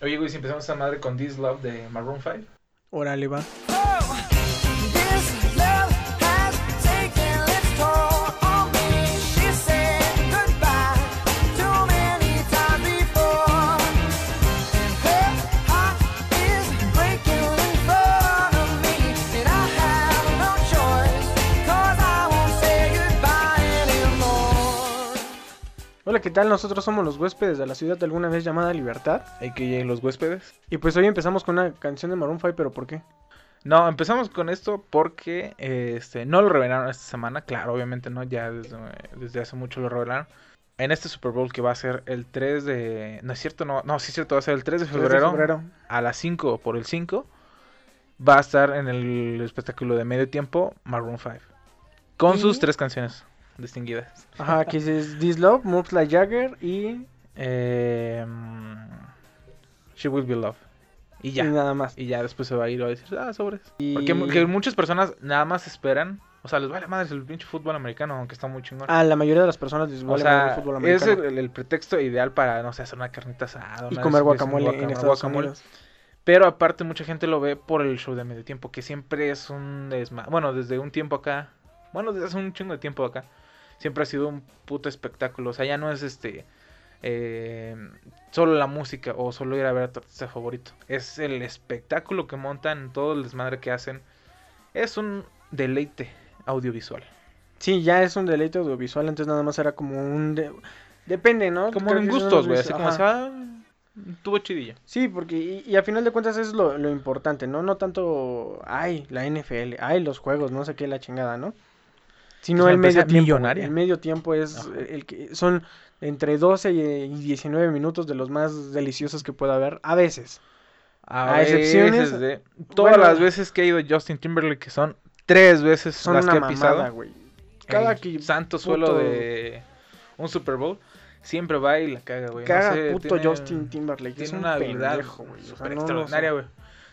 Oye, güey, si empezamos esa madre con This Love de Maroon 5. Órale, va. Hola, ¿qué tal? Nosotros somos los huéspedes de la ciudad alguna vez llamada Libertad. Hay que llegar los huéspedes. Y pues hoy empezamos con una canción de Maroon 5, pero ¿por qué? No, empezamos con esto porque este, no lo revelaron esta semana. Claro, obviamente no, ya desde, desde hace mucho lo revelaron. En este Super Bowl que va a ser el 3 de... No es cierto, no, no, sí es cierto, va a ser el 3 de 3 de febrero, a las 5 por el 5. Va a estar en el espectáculo de medio tiempo Maroon 5. Con sus tres canciones distinguidas. Ajá, que es This Love, Moves Like Jagger y, Eh, She Will Be Love. Y ya. y nada más. Y ya después se va a ir a decir, ah, sobres. Y- Porque mu- que muchas personas nada más esperan. O sea, les vale madre el pinche fútbol americano, aunque está muy chingón. A la mayoría de las personas les o vale madre sea, el fútbol es americano. el, el pretexto ideal para, no sé, hacer una carnita asada. y comer es un guacamole en guacamole, Estados guacamole. Unidos. Pero aparte mucha gente lo ve por el show de medio tiempo, que siempre es un desma... Bueno, desde un tiempo acá, bueno, desde hace un chingo de tiempo acá, siempre ha sido un puto espectáculo. O sea, ya no es este... eh, solo la música o solo ir a ver a tu artista favorito. Es el espectáculo que montan, todo el desmadre que hacen. Es un deleite audiovisual. Sí, ya es un deleite audiovisual, antes nada más era como un... de- Depende, ¿no? Como en gustos, güey. Así como ajá. se va... Tuvo chidilla. Sí, porque y, y a final de cuentas es lo, lo importante, ¿no? No tanto, ay, la NFL, ay, los juegos, no sé qué, la chingada, ¿no? Sino una el medio tiempo. millonaria. El medio tiempo es Ajá. el que son entre 12 y 19 minutos de los más deliciosos que pueda haber, a veces. A, A excepciones- de todas bueno. las veces que ha ido Justin Timberlake, que son tres veces Son las una que ha pisado mamada. Cada el que santo suelo de un Super Bowl, siempre va y la caga, güey. No caga sé, puto tiene- Justin Timberlake, es un una habilidad pendejo, güey. O sea, súper no lo extraordinaria, güey.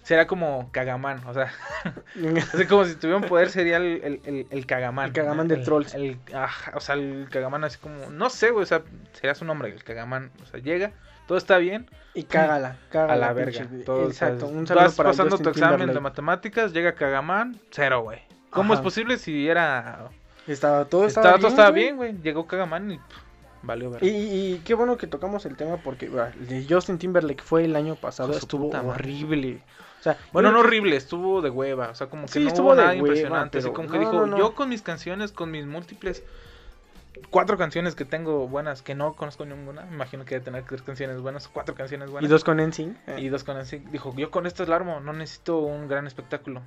Será como Cagamán, o sea, así como si tuviera un poder sería el, el, el, el Cagamán. El Cagamán de El- Trolls. el- ajá, o sea, el Cagamán así como, no sé, güey, o sea, sería su nombre, el Cagamán. O sea, llega, todo está bien, Y cágala, cágala. a la verga. Todo, Exacto, o sea, un saludo vas para pasando Justin tu examen de matemáticas, llega Cagamán, cero, güey. ¿Cómo Ajá. es posible si era... Estaba todo Estaba, estaba todo estaba güey. bien, güey. Llegó Cagamán y pff, valió ver. Y, y qué bueno que tocamos el tema porque bueno, el de Justin Timberlake fue el año pasado, estuvo horrible. Sea, Bueno, no horrible, estuvo de hueva. O sea, como que Sí, no estuvo hubo de nada hueva, impresionante. Así pero como que no, dijo, no, yo con mis canciones, con mis múltiples cuatro canciones que tengo buenas, que no conozco ninguna. Me imagino que debe tener tres canciones buenas, cuatro canciones buenas. Y dos con NSYNC. eh, Y dos con así. Dijo, yo con esto es la armo, no necesito un gran espectáculo.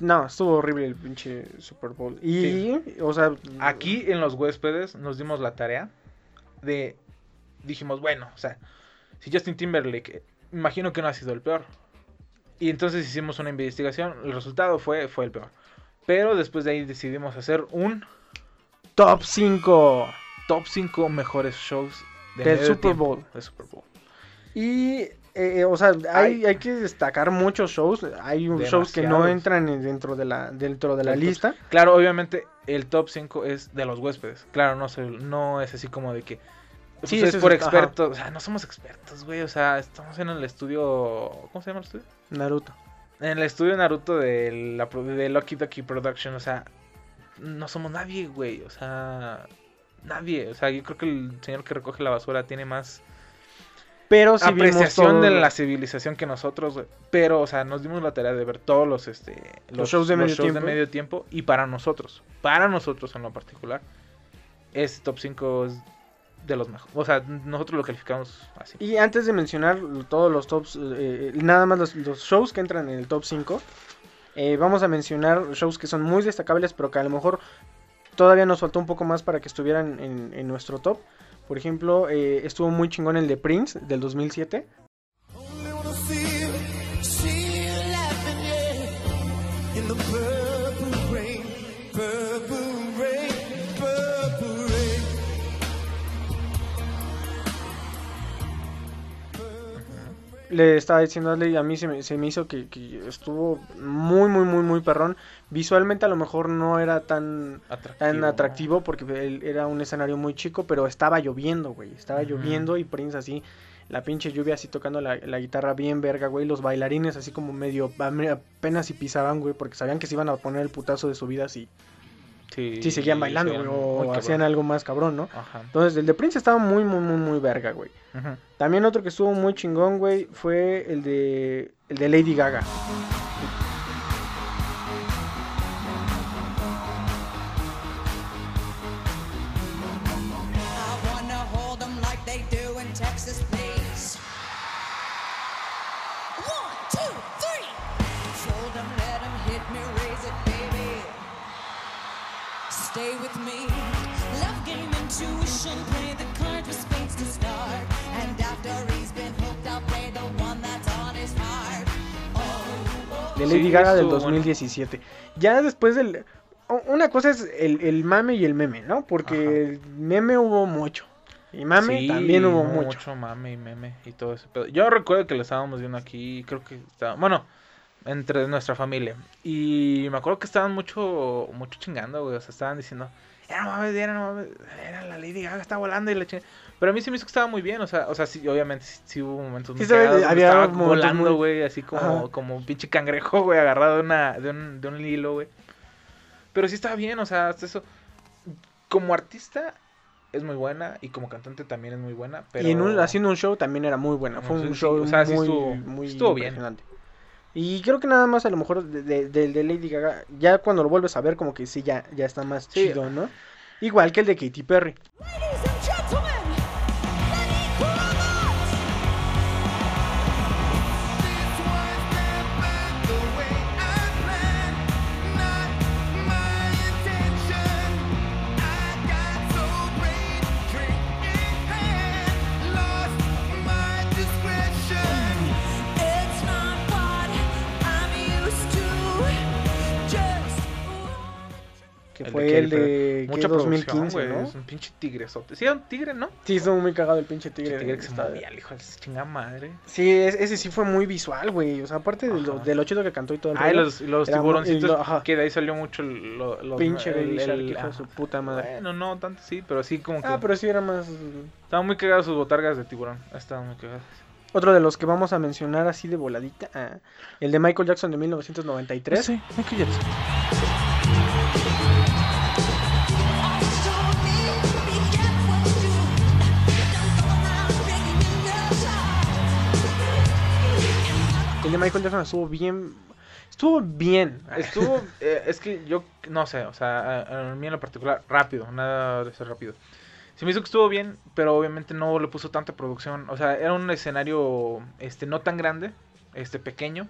No, estuvo horrible el pinche Super Bowl. Y, o sea, Aquí en los huéspedes nos dimos la tarea de. Dijimos, bueno, o sea, si Justin Timberlake, imagino que no ha sido el peor. Y entonces hicimos una investigación. El resultado fue, fue el peor. Pero después de ahí decidimos hacer un top 5 top 5 mejores shows de del Super tiempo Bowl. de Super Bowl. Y, eh, o sea, hay, hay que destacar muchos shows. Hay shows que no entran en- dentro de la, dentro de la top- lista. Claro, obviamente el top 5 es de los huéspedes. Claro, no, se- no es así como de que. Pues, Sí, es por ajá. expertos. O sea, no somos expertos, güey. O sea, estamos en el estudio. ¿Cómo se llama el estudio? Naruto. En el estudio Naruto de, la, de Lucky Ducky Production. O sea, no somos nadie, güey. O sea, nadie. O sea, yo creo que el señor que recoge la basura tiene más Pero si vimos apreciación de la civilización que nosotros, güey. Pero, o sea, nos dimos la tarea de ver todos los, este, Los shows de medio tiempo. medio tiempo. Y para nosotros, para nosotros en lo particular, este top 5 es de los mejores. O sea, nosotros lo calificamos así. Y antes de mencionar todos los tops, eh, nada más los, shows que entran en el top 5, eh, vamos a mencionar shows que son muy destacables, pero que a lo mejor todavía nos faltó un poco más para que estuvieran en, nuestro top. Por ejemplo, eh, estuvo muy chingón el de Prince del 2007. Le estaba diciendo a Ashley, a mí se me, se me hizo que, que estuvo muy, muy, muy, muy perrón. Visualmente a lo mejor no era tan, Atractivo. tan atractivo porque era un escenario muy chico, pero estaba lloviendo, güey. Estaba lloviendo y Prince así La pinche lluvia así tocando la, la guitarra bien verga, güey. Los bailarines así como medio apenas si pisaban, güey, porque sabían que se iban a poner el putazo de su vida si, Sí, si seguían bailando, sí, güey, o hacían algo más cabrón, ¿no? Ajá. Entonces, el de Prince estaba muy, muy, muy, muy verga, güey. Ujú. También otro que estuvo muy chingón, güey, fue el de, el de Lady Gaga. Stay with me. Love game, intuition, play the cards with spades to start. And after he's been hooked, I'll play the one that's on his heart. Oh, De Sí, Lady Gaga del estuvo bueno. 2017. Ya después del... Una cosa es el, el mame y el meme, ¿no? Porque Ajá. el meme hubo mucho. Y mame Sí, también hubo mucho. mucho mame y meme y todo ese pedo. Yo recuerdo que lo estábamos viendo aquí, creo que estaba, bueno, entre nuestra familia. Y me acuerdo que estaban mucho, mucho chingando, güey. O sea, estaban diciendo, era no mames, era no mames, era la Lady Gaga, está volando y la chingada. Pero a mí sí me hizo que estaba muy bien, o sea, o sea, sí, obviamente sí, sí hubo momentos muy Sí, cagados había estaba momentos volando, muy- güey, así como, Ajá. como un pinche cangrejo, güey, agarrado de, una, de, un, de un hilo, güey. Pero sí estaba bien, o sea, hasta eso. Como artista es muy buena y como cantante también es muy buena, pero... Y en un- haciendo un show también era muy buena. Fue Sí, un sí, show o sea, sí muy, estuvo- muy estuvo bien. Y creo que nada más a lo mejor de- de- del de, Lady Gaga, ya cuando lo vuelves a ver como que sí, ya, ya está más Sí. chido, ¿no? Igual que el de Katy Perry. Que El fue el de. Mucha producción, 2015, güey, ¿no? Es un pinche tigresote. Sí, era un tigre, ¿no? Sí, estuvo muy cagado el pinche tigre. Pinche tigre que se Está- movía, el hijo de chingada madre. Sí, es- ese sí fue muy visual, güey. O sea, aparte de lo, Ajá. de lo chido que cantó y todo el Ah, y los, los tiburoncitos, lo- ajá. que de ahí salió mucho el- lo- los... pinche el- el- hijo de su puta madre. Bueno, no tanto sí, pero sí como que... Ah, pero sí era más... Estaban muy cagadas sus botargas de tiburón. Estaban muy cagadas. Otro de los que vamos a mencionar así de voladita, ah, el de Michael Jackson de 1993. Sí, Michael Jackson. El de Michael Jackson estuvo bien... Estuvo bien. Estuvo, eh, es que yo no sé, o sea, a, a mí en lo particular, rápido, nada de ser rápido. Se me hizo que estuvo bien, pero obviamente no le puso tanta producción. O sea, era un escenario, este, no tan grande, este, pequeño.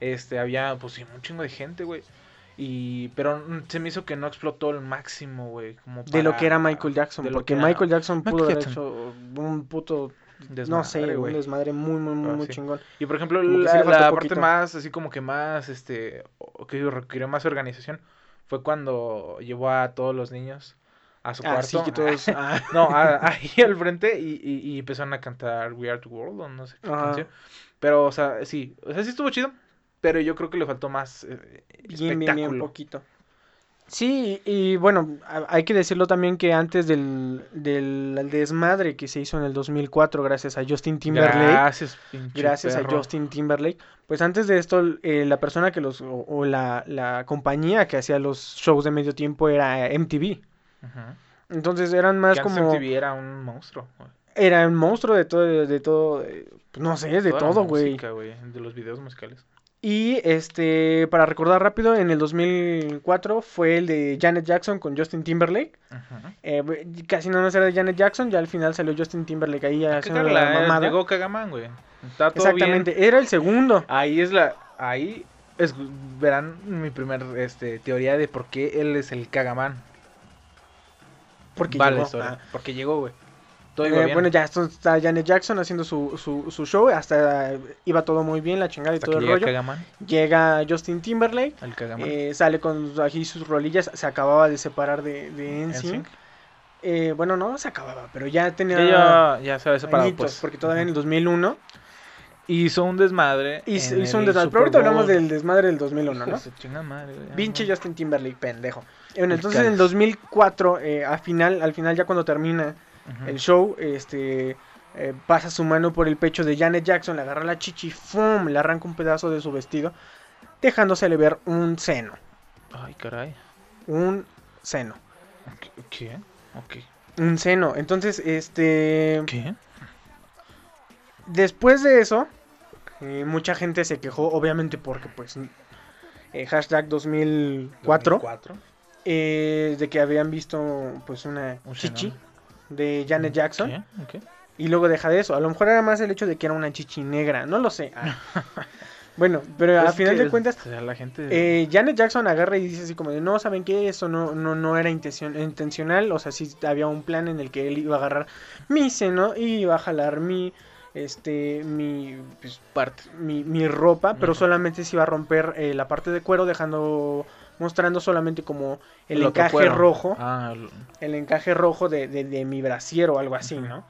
Este, había, pues sí, un chingo de gente, güey. Y, pero se me hizo que no explotó el máximo, güey. Como de lo que era Michael Jackson. de lo Porque que Michael Jackson Michael pudo haber Jackson. hecho un puto... no desmadre, sé, un desmadre muy, muy, muy, Ah, muy sí. chingón. Y por ejemplo, Como la, la parte más, así como que más, este, que requirió más organización, fue cuando llevó a todos los niños a su Ah, cuarto. sí, que todos... ah, No, a- ahí al frente y, y, y empezaron a cantar We Are the World o no sé qué Ajá. canción. Pero, o sea, sí, o sea, sí estuvo chido, pero yo creo que le faltó más eh, bien, bien, espectáculo. bien poquito. Sí, y bueno, hay que decirlo también que antes del, del desmadre que se hizo en el 2004 gracias a Justin Timberlake, Gracias, gracias a. Justin Timberlake, pues antes de esto eh, la persona que los, o, o la, la compañía que hacía los shows de medio tiempo era MTV. Entonces eran más como... MTV era un monstruo. güey. Era un monstruo de todo, de todo, eh, no sé, de Toda todo, güey, De los videos musicales. Y este, para recordar rápido, en el 2004 fue el de Janet Jackson con Justin Timberlake. Ujú. Eh, casi no más era de Janet Jackson, ya al final salió Justin Timberlake ahí que haciendo la mamada. Llegó Kagaman, güey. Está todo Exactamente, bien. era el segundo. Ahí es la. Ahí es- verán mi primer este, teoría de por qué él es el Kagaman. Porque vale, llegó. Ah. Porque llegó, güey. Todo Eh, bien. bueno, ya está Janet Jackson haciendo su, su, su show, hasta iba todo muy bien, la chingada y Hasta todo el llega rollo. Kagaman. Llega Justin Timberlake, eh, sale con aquí sus rolillas, se acababa de separar de, de NSYNC. Eh, bueno, no se acababa, pero ya tenía Ya, ya, ya se había separado, añitos, pues. porque todavía en el Ujú. 2001 Hizo un desmadre. hizo, un desmadre. Pero ahorita hablamos del desmadre del 2001, Hijo ¿no? madre, Pinche. Justin Timberlake, pendejo. Bueno, entonces en el Cáliz. 2004, eh, al final, al final ya cuando termina El show, este, eh, pasa su mano por el pecho de Janet Jackson, le agarra la chichi, ¡fum! le arranca un pedazo de su vestido, dejándosele ver un seno. Ay, caray. Un seno. ¿Qué? Ok. Un seno. Entonces, este. ¿Qué? Después de eso, eh, mucha gente se quejó, obviamente porque, pues. eh, hashtag 2004. 2004. eh, de que habían visto, pues, una Un chichi seno. De Janet Jackson. ¿Qué? Ok. Y luego deja de eso. A lo mejor era más el hecho de que era una chichi negra. No lo sé. Ah. bueno, pero Pues a final de cuentas. o sea, la gente. eh, Janet Jackson agarra y dice así como de no, ¿saben qué? Eso no, no, no era intención, intencional, o sea, sí había un plan en el que él iba a agarrar mi seno y iba a jalar mi, este, mi, pues, parte. mi, mi ropa, pero solamente se iba a romper eh, la parte de cuero dejando, mostrando solamente como el, encaje rojo, Ah, el- encaje rojo de, de, de mi brasier o algo así. ¿no?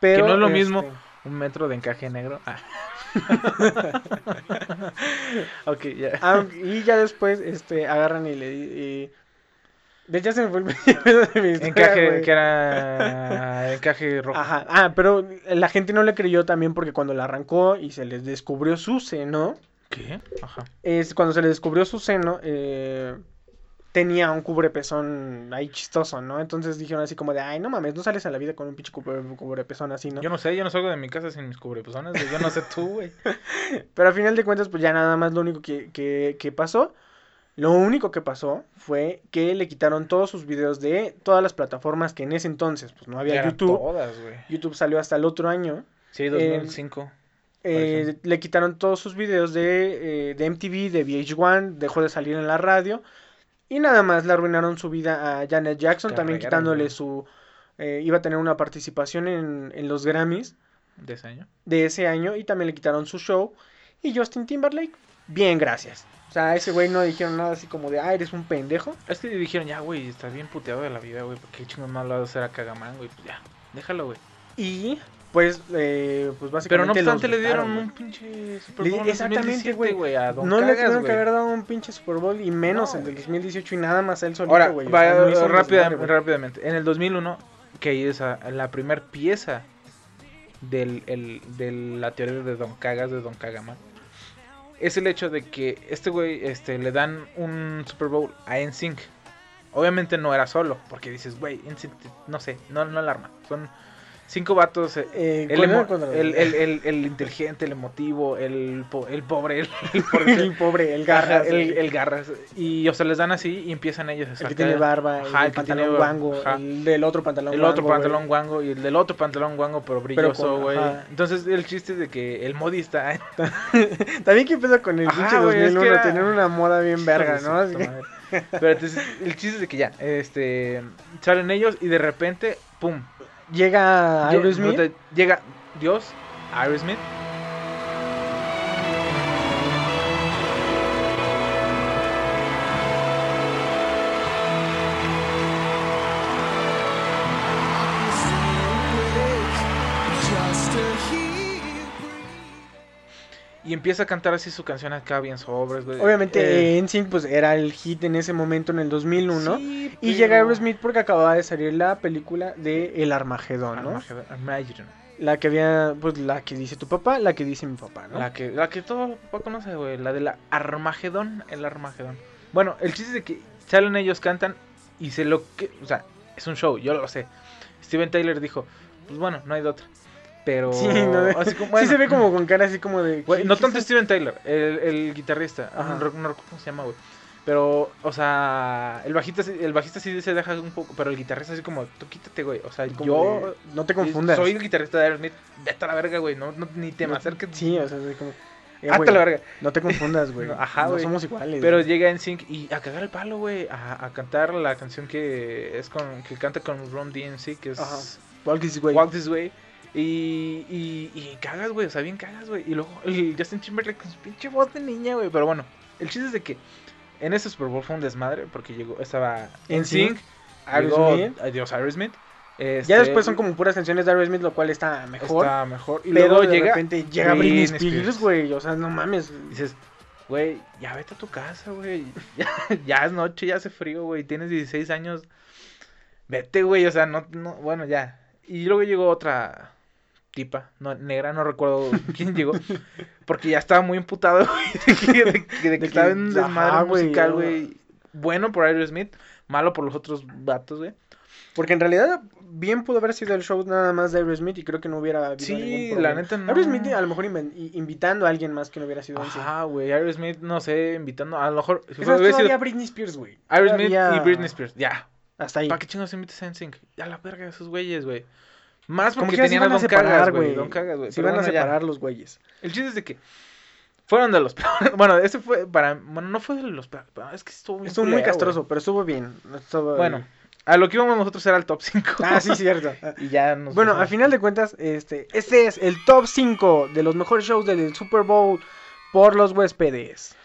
Pero, no es lo este, mismo. un metro de encaje negro. Ah. ok, ya. Ah, y ya después este, agarran y le... Y, de hecho se me fue el de mi historia, Encaje, que era encaje rojo. Ajá, ah, pero la gente no le creyó también porque cuando la arrancó y se les descubrió su seno, ¿Qué? Ajá. es cuando se le descubrió su seno, eh, tenía un cubrepezón ahí chistoso, ¿no? Entonces dijeron así como de, ay, no mames, no sales a la vida con un pinche cubre- cubrepezón así, ¿no? Yo no sé, yo no salgo de mi casa sin mis cubrepezones, Yo no sé tú, güey. Pero al final de cuentas, pues ya nada más lo único que, que, que pasó, lo único que pasó fue que le quitaron todos sus videos de todas las plataformas que en ese entonces, pues no había eran YouTube. Todas. YouTube salió hasta el otro año. Sí, 2005. Eh, Parece. le quitaron todos sus videos de, eh, de MTV, de VH1, dejó de salir en la radio. Y nada más le arruinaron su vida a Janet Jackson, también quitándole su... eh, iba a tener una participación en, en los Grammys de ese año. de ese año y también le quitaron su show. Y Justin Timberlake, bien, gracias. O sea, a ese güey no dijeron nada así como de, ah, eres un pendejo. Es que dijeron, ya, güey, estás bien puteado de la vida, güey. ¿Por qué chingón más lo vas a hacer a Cagamán, güey? Pues ya, déjalo, güey. Y pues, eh, pues Pero básicamente... no obstante le dieron un pinche Super Le- Bowl en exactamente, 2017, güey. No le tuvieron que haber dado un pinche Super Bowl y menos No, el del güey. 2018 y nada más él solito, Ahora, un rápida- desmadre, rápidamente. En el 2001, que es a- la primer pieza del, el- de la teoría de Don Cagas, de Don Cagaman, es el hecho de que este güey este, le dan un Super Bowl a NSYNC. Obviamente no era solo, porque dices, güey, NSYNC, no sé, no, no alarma. Son cinco vatos. eh, Eh, el, ¿cuál era emo- cuando- el, el- el- el inteligente, el emotivo, el, po- el pobre, el, el por- el pobre, el garras, el, garras. Y, o sea, les dan así y empiezan ellos a el que tiene barba, Ajá, el, que pantalón tiene- guango, ajá. el del otro pantalón El otro guango, pantalón guango y el del otro pantalón guango, pero brilloso, güey. Entonces, el chiste es de que el modista. También qué pedo con el pinche güey, es que 2001, era- tener una moda bien verga, ¿no? Así que- Pero entonces, el chiste es de que ya, este, salen ellos y de repente, pum. Llega lle- Aerosmith, Llega Dios, Aerosmith. Y empieza a cantar así su canción acá bien sobres, güey. obviamente Eh, NSYNC pues era el hit en ese momento en el 2001 sí, y pero- llega Aerosmith porque acababa de salir la película de El Armagedón, Armageddon. La que había, pues la que dice tu papá, la que dice mi papá, ¿no? La que, la que todo papá conoce, güey. La de la Armagedón, el Armagedón. Bueno, el chiste es de que salen ellos, cantan y se lo que. O sea, es un show, yo lo sé. Steven Tyler dijo, pues bueno, no hay de otra. Pero. Sí, no, así como, sí bueno, se ve como con cara así como de... ¿qué- no tanto es Steven Tyler, el, el guitarrista. Ajá. No, no recuerdo cómo se llama, güey. Pero, o sea, el bajista, sí- el bajista sí se deja un poco, pero el guitarrista así como, tú quítate, güey. O sea, como yo de, no te confundas. soy el guitarrista de Aerosmith, vete a la verga, güey. No, no, ni te me acerques. Sí, o sea, así como... eh, Hazte güey, la verga. No te confundas, güey. Ajá, No güey. somos iguales. Pero güey. llega en sync y a cagar el palo, güey. A, a cantar la canción que es con que canta con Ron DMC, que es Ajá. Walk This Way. Walk This Way. Y, y, y cagas, güey. O sea, bien cagas, güey. Y luego el Justin Timberlake con su pinche voz de niña, güey. Pero bueno, el chiste es de que en ese Super Bowl fue un desmadre porque llegó, estaba en sync. Aerosmith. Adiós Aerosmith. Este, Ya después son como puras canciones de Aerosmith, lo cual está mejor. Está mejor. Y pero luego de llega. repente llega Britney Spears. güey. O sea, no mames. Dices, güey, ya vete a tu casa, güey. Ya, ya es noche, ya hace frío, güey. Tienes 16 años. Vete, güey. O sea, no, no, bueno, ya. Y luego llegó otra tipa, no, negra, no recuerdo quién llegó, porque ya estaba muy imputado, güey, de que, de que- de que que- estaba en un desmadre musical, güey. Bueno por Aerosmith, malo por los otros vatos, güey. Porque en realidad bien pudo haber sido el show nada más de Aerosmith y creo que no hubiera habido Sí, ningún la neta no. Aerosmith a lo mejor invitando a alguien más que no hubiera sido. Ajá, güey, Aerosmith, no sé, invitando, a lo mejor, si Es más, hubiera sido todavía Britney Spears, güey. Aerosmith Todavía- y Britney Spears, ya. Hasta ahí. ¿Para qué chingos invitas a NSYNC? Ya la verga de esos güeyes, güey. Más porque tenían a Don Cagas, güey. Don Cagas, güey. Se iban a separar los güeyes. El chiste es de que fueron de los peores. Bueno, ese fue para. Bueno, no fue de los peores. Es que estuvo muy Estuvo muy culero, castroso, pero estuvo bien. Estuvo-. Bueno, a lo que íbamos nosotros era el top 5. Ah, sí, cierto. y ya nos. Bueno, al final de cuentas, este, este es el top 5 de los mejores shows del Super Bowl por los huéspedes.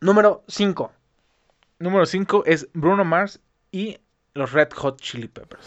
Número 5. Número 5 es Bruno Mars y los Red Hot Chili Peppers.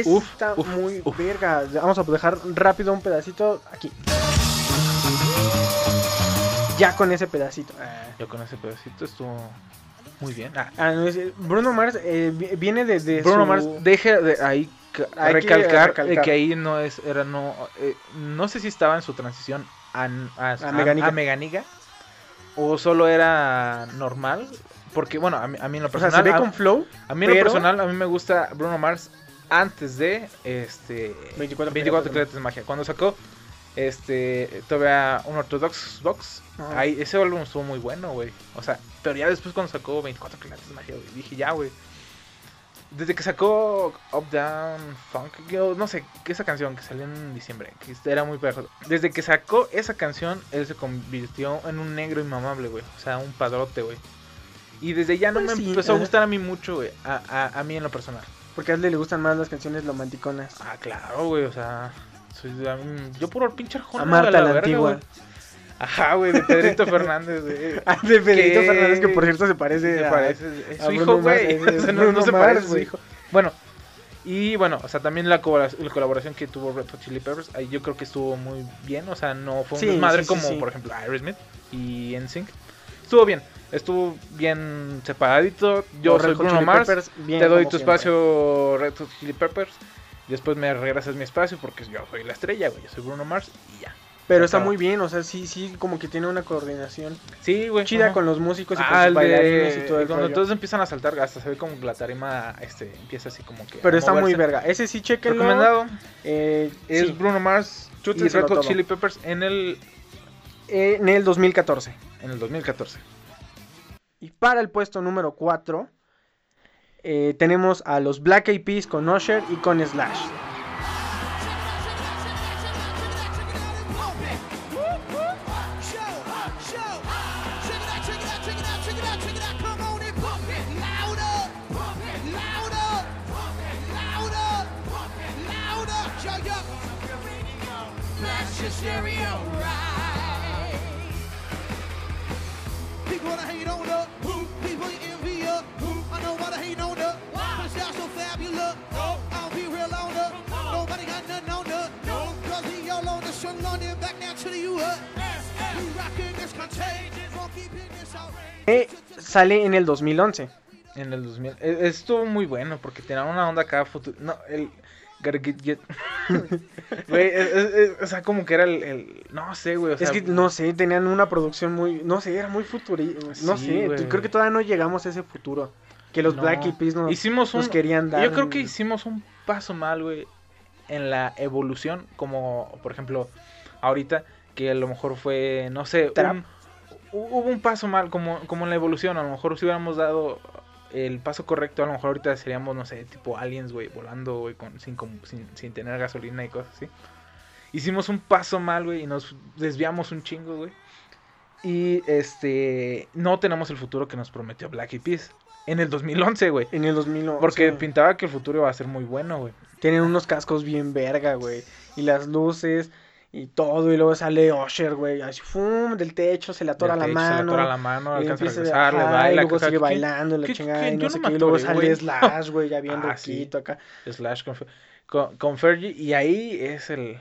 Está uf, muy uf. verga. Vamos a dejar rápido un pedacito aquí. Ya con ese pedacito. Ah. Yo con ese pedacito estuvo muy bien. Ah, Ah, es- Bruno Mars eh, vi- viene de, de Bruno su- Mars deje de ahí que recalcar, que ahí no es era no eh, no sé si estaba en su transición a, a, a- Meganiga. a Meganiga, o solo era normal porque bueno a mí, a mí en lo O sea, personal se ve con flow. a mí en lo personal a mí me gusta Bruno Mars antes de este 24 24 Piratas Piratas de Magia cuando sacó este todavía un Orthodox Box Ajá. ahí ese álbum estuvo muy bueno güey o sea pero ya después cuando sacó 24 Piratas de Magia güey, dije ya güey desde que sacó Up Down Funk, yo no sé, esa canción que salió en diciembre, que era muy pegajosa. Desde que sacó esa canción, él se convirtió en un negro inmamable, güey. O sea, un padrote, güey. Y desde ya no Pues me sí, empezó a gustar a mí mucho, güey. A, a, a mí en lo personal. Porque a él le gustan más las canciones romanticonas. Ah, claro, güey, o sea. soy mí- yo puro pinche arjona, A Marta la verga, antigua. Ajá, güey, de Pedrito Fernández, güey. Ah, de Pedrito ¿Qué? Fernández, que por cierto se parece Se a... parece, es a su hijo, güey. O sea, no, se Mars, parece su hijo. Bueno, y bueno, o sea, también la, la colaboración que tuvo Red Hot Chili Peppers, ahí yo creo que estuvo muy bien. O sea, no fue un Sí, desmadre sí, sí, como, por ejemplo, Aerosmith y NSYNC. Estuvo bien, estuvo bien separadito. Yo Los soy Bruno Mars, Peppers, te doy tu siempre. espacio Red Hot Chili Peppers. Después me regresas mi espacio porque yo soy la estrella, güey. Yo soy Bruno Mars y ya. Pero está muy bien, o sea, sí, sí, como que tiene una coordinación Sí, güey. chida con los músicos y con sus bailarines de... y todo el cuando rollo. todos empiezan a saltar, hasta se ve como la tarima este, empieza así como que. Pero a está muy verga. Ese sí, chequenlo. Recomendado Eh, es sí, Bruno Mars y Chútenselo Red Hot. Chili Peppers en el, eh, en el 2014. en el 2014. Y para el puesto número 4 tenemos a los Black Eyed Peas con Usher y con Slash. Strong London back now to the US. We rockin' this contagious. Won't keep in this outrage. Eh, sale en el 2011. En el 2000. eh, Estuvo muy bueno porque tenía una onda acá futuro. No, el. Gotta get- get- Güey, es- es- es- o sea, como que era el. el- no sé, güey. O sea, es que no sé, tenían una producción muy. No sé, era muy futurista. No Sí, sé, güey. creo que todavía no llegamos a ese futuro. Que los no. Black Eyed Peas nos, hicimos un, nos querían dar. Yo creo que hicimos un paso mal, güey, en la evolución, como por ejemplo, ahorita, que a lo mejor fue, no sé, un- hubo un paso mal, como, como en la evolución, a lo mejor si hubiéramos dado el paso correcto, a lo mejor ahorita seríamos, no sé, tipo aliens, güey, volando, güey, sin, sin, sin tener gasolina y cosas así. Hicimos un paso mal, güey, y nos desviamos un chingo, güey. Y este, no tenemos el futuro que nos prometió Black Eyed Peas en el 2011, güey. En el 2011. Porque pintaba que el futuro iba a ser muy bueno, güey. Tienen unos cascos bien verga, güey. Y las luces y todo. Y luego sale Usher, güey. Así, fum, del techo, se le atora Del la techo, se le mano. atora la mano, y alcanza a regresar, le baila. y luego sigue ¿qué- bailando, la chingada, y no sé qué. Y luego sale. Slash, güey, ya bien Ah, roquito acá. Slash con, con, Fergie. Y ahí es el,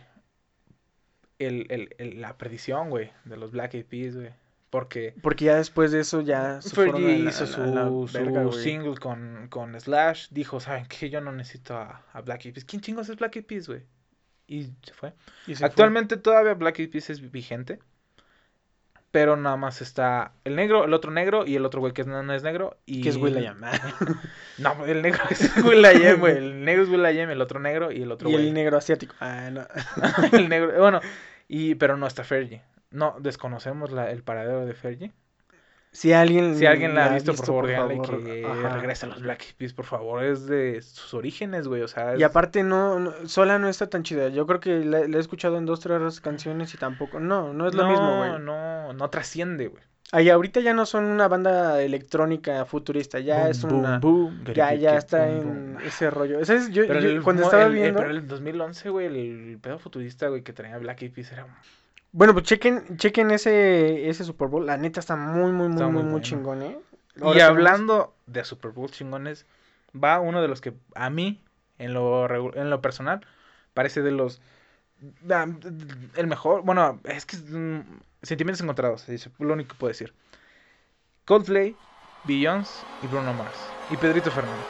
el, el- el- la perdición, güey, de los Black Eyed Peas, güey. Porque Porque ya después de eso ya se fueron a Fergie la- hizo su, la su verga, güey. single con, con Slash. Dijo, ¿saben qué? Yo no necesito a, a Black Eyed Peas. ¿Quién chingos es Black Eyed Peas, güey? Y se fue. Y se fue. Actualmente todavía Black Eyed Peas es vigente. Pero nada más está el negro, el otro negro y el otro güey que no, no es negro. Y... Que es Will.i.am. No, el negro es Will.i.am, güey. El negro es Will.i.am, el otro negro y el otro Y güey. el negro asiático. Ah, no. el negro, bueno, y pero no está Fergie. No, desconocemos la- el paradero de Fergie. Si alguien, Si alguien la ha visto, por favor, díganle que Ajá. regrese a los Black Eyed Peas, por favor. Es de sus orígenes, güey, o sea... Y aparte no, no- sola no está tan chida. Yo creo que la, la he escuchado en dos, tres canciones y tampoco. No, no es lo no, mismo, güey. No, no trasciende, güey. Ahí ahorita ya no son una banda electrónica futurista, ya Boom, es una... boom, ya, ya está en ese rollo. Ese es- yo, Pero yo el cuando estaba el- el- viendo... pero el 2011, güey, el pedo futurista, güey, que traía Black Eyed Peas era... Bueno, pues chequen, chequen ese, ese Super Bowl. La neta está muy, muy, muy, Está muy, muy muy bueno. chingón, ¿eh? Y tenemos- hablando de Super Bowl chingones, va uno de los que a mí, en lo, en lo personal, parece de los... El mejor, bueno, es que... mm, sentimientos encontrados, es lo único que puedo decir. Coldplay, Beyoncé y Bruno Mars. Y Pedrito Fernández.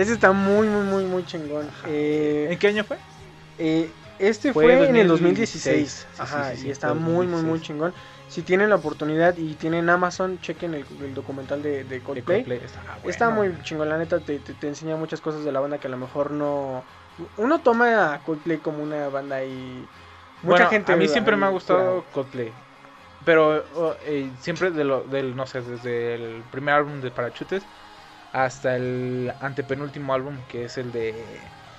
Ese está muy, muy, muy, muy chingón. Eh, ¿En qué año fue? eh, este Fue fue, en el 2016. 2016. Sí, Ajá, sí, sí, sí, y está muy, muy, muy 2016. chingón. Si tienen la oportunidad y tienen Amazon, chequen el, el documental de, de De Coldplay. Coldplay. Está, bueno, Está muy chingón, la neta te, te, te enseña muchas cosas de la banda que a lo mejor no... Uno toma a Coldplay como una banda y... Mucha Bueno, gente... A mí siempre me ha gustado pura- Coldplay. Pero oh, eh, siempre de lo, del, no sé, desde el primer álbum de Parachutes hasta el antepenúltimo álbum, que es el de...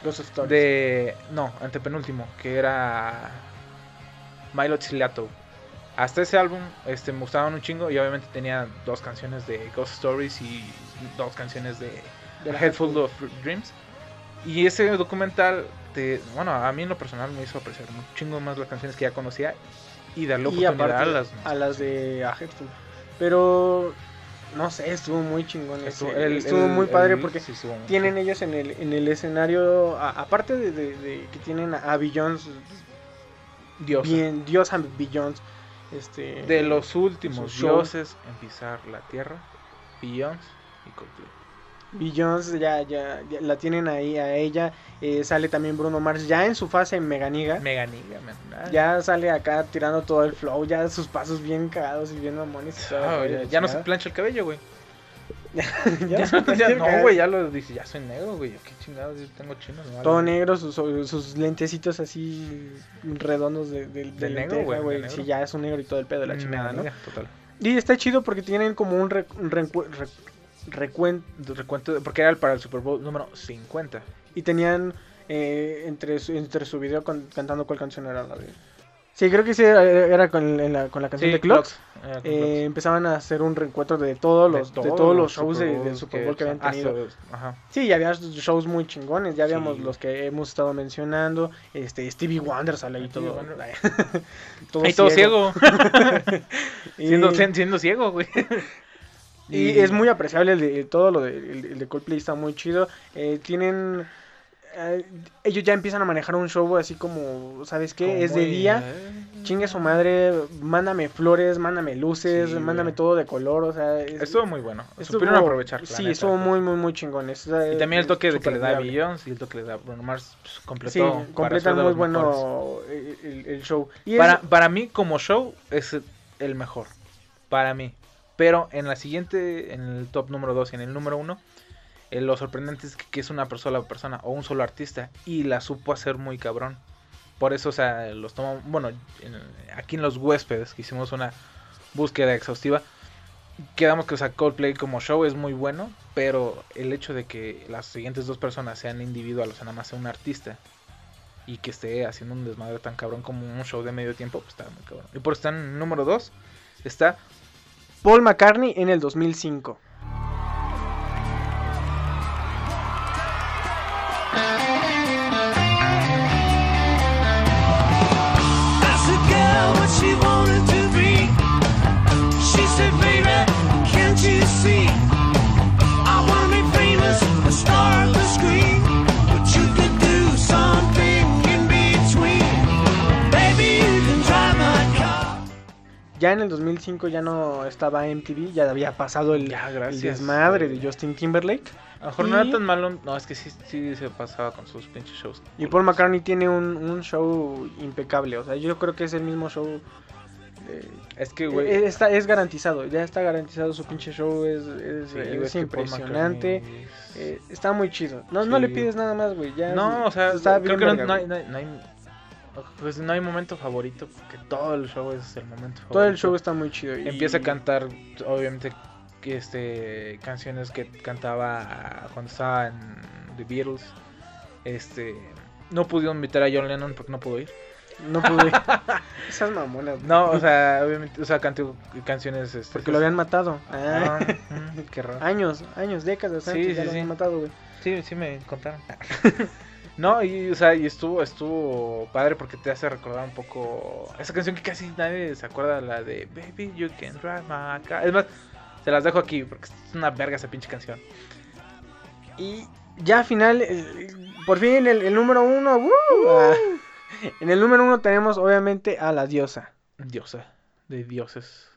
Ghost Stories. de no, antepenúltimo, que era Milo Chilato. Hasta ese álbum este, me gustaban un chingo y obviamente tenía dos canciones de Ghost Stories y dos canciones de, De A la Head Full of Dreams. Y ese documental, te, bueno, a mí en lo personal me hizo apreciar un chingo más las canciones que ya conocía y darle y oportunidad aparte a las... a las de A Headful. Pero... No sé, estuvo muy chingón. ese, Estuvo- el- estuvo el- muy padre el- porque sí, estuvo muy tienen ellos en el, en el escenario, a- aparte de, de- de que tienen a, Beyoncé, Dios. bien, Dios and Beyoncé, este, De los últimos dioses en pisar la tierra, Beyoncé y Coldplay. Beyoncé ya, ya, ya la tienen ahí a ella, eh, sale también Bruno Mars ya en su fase meganiga, Meganiga, man. Ya sale acá tirando todo el flow, ya sus pasos bien cagados y bien mamones. y todo ya, ya no se plancha el cabello, güey. ya, Ya, no, güey, ya lo dice, ya soy negro, güey. Qué chingados, yo tengo chino. me vale. Todo negro, sus, sus lentecitos así redondos de, de, de De negro, güey. Sí, ya es un negro y todo el pedo de la chingada, ¿no? Total. Y está chido porque tienen como un, re- re- recuento Recuento, de- porque era para el Super Bowl número 50. y tenían eh, entre, su, entre su video con- cantando cuál canción era la de... Sí, creo que sí era, con, en la, con la canción Sí, de Clocks. Clocks, Eh, Clocks. a hacer un reencuentro de todos los, de todos los shows de- del Super Bowl que habían tenido. Ajá. Sí, ya había shows muy chingones, ya habíamos Sí. los que hemos estado mencionando, este Stevie Wonder sale ahí todo, todo Ahí todo ciego. Y, siendo, siendo ciego, güey. Y es muy apreciable el de, todo lo de, el, el de Coldplay está muy chido. Eh, tienen eh, ellos ya empiezan a manejar un show así como, ¿sabes qué? Como es de día. eh, Chingue su madre, mándame flores, mándame luces, Sí, mándame güey. todo de color, o sea, es- Estuvo muy bueno. estuvo- Supieron aprovechar. Sí, neta. estuvo muy, muy, muy chingón. es- Y también el toque de que le da a. Beyoncé y el toque que le da a Bruno Mars pues, completó. Sí, completan muy bueno el, show. Y Para, para mí, como show, es el mejor. Para mí. Pero en la siguiente, en el top número 2 y en el número 1, lo sorprendente es que, es una sola persona o un solo artista y la supo hacer muy cabrón. Por eso, o sea, los tomamos. Bueno, en- aquí en los huéspedes, que hicimos una búsqueda exhaustiva, quedamos que, o sea, Coldplay como show es muy bueno, pero el hecho de que las siguientes dos personas sean individuales, o sea, nada más sea un artista y que esté haciendo un desmadre tan cabrón como un show de medio tiempo, pues está muy cabrón. Y por está en número 2, está Paul McCartney en el 2005. Ya en el 2005 ya no estaba MTV, ya había pasado el, Ya, el desmadre de Justin Timberlake. A lo mejor no era Y- tan malo. No, es que sí, sí se pasaba con sus pinches shows. Y Paul McCartney tiene un, un show impecable, o sea, yo creo que es el mismo show. Es que, eh, güey. está, es garantizado, ya está garantizado su pinche show, es, es- sí, es es impresionante. Eh, está muy chido. No, no le Sí. pides nada más, güey. No, o sea, está creo bien que no, no hay- no hay- pues no hay momento favorito, porque todo el show es el momento favorito. Todo el show está muy chido. y- Empieza a cantar, obviamente, este canciones que cantaba cuando estaba en The Beatles. Este, no pudieron invitar a John Lennon porque no pudo ir. No pude. Esas mamonas. No, o sea, obviamente, o sea, cantó canciones. Este, Porque lo habían matado. Ah, qué raro. años, años, décadas Sí, antes sí, ya lo sí. habían matado, güey. Sí, sí me contaron. No, y o sea, y estuvo, estuvo padre porque te hace recordar un poco esa canción que casi nadie se acuerda, la de Baby You Can Drive My Car. Es más, se las dejo aquí porque es una verga esa pinche canción. Y ya al final, el- por fin el, el número uno. ¡woo! En el número uno tenemos obviamente a la diosa, Diosa, de dioses.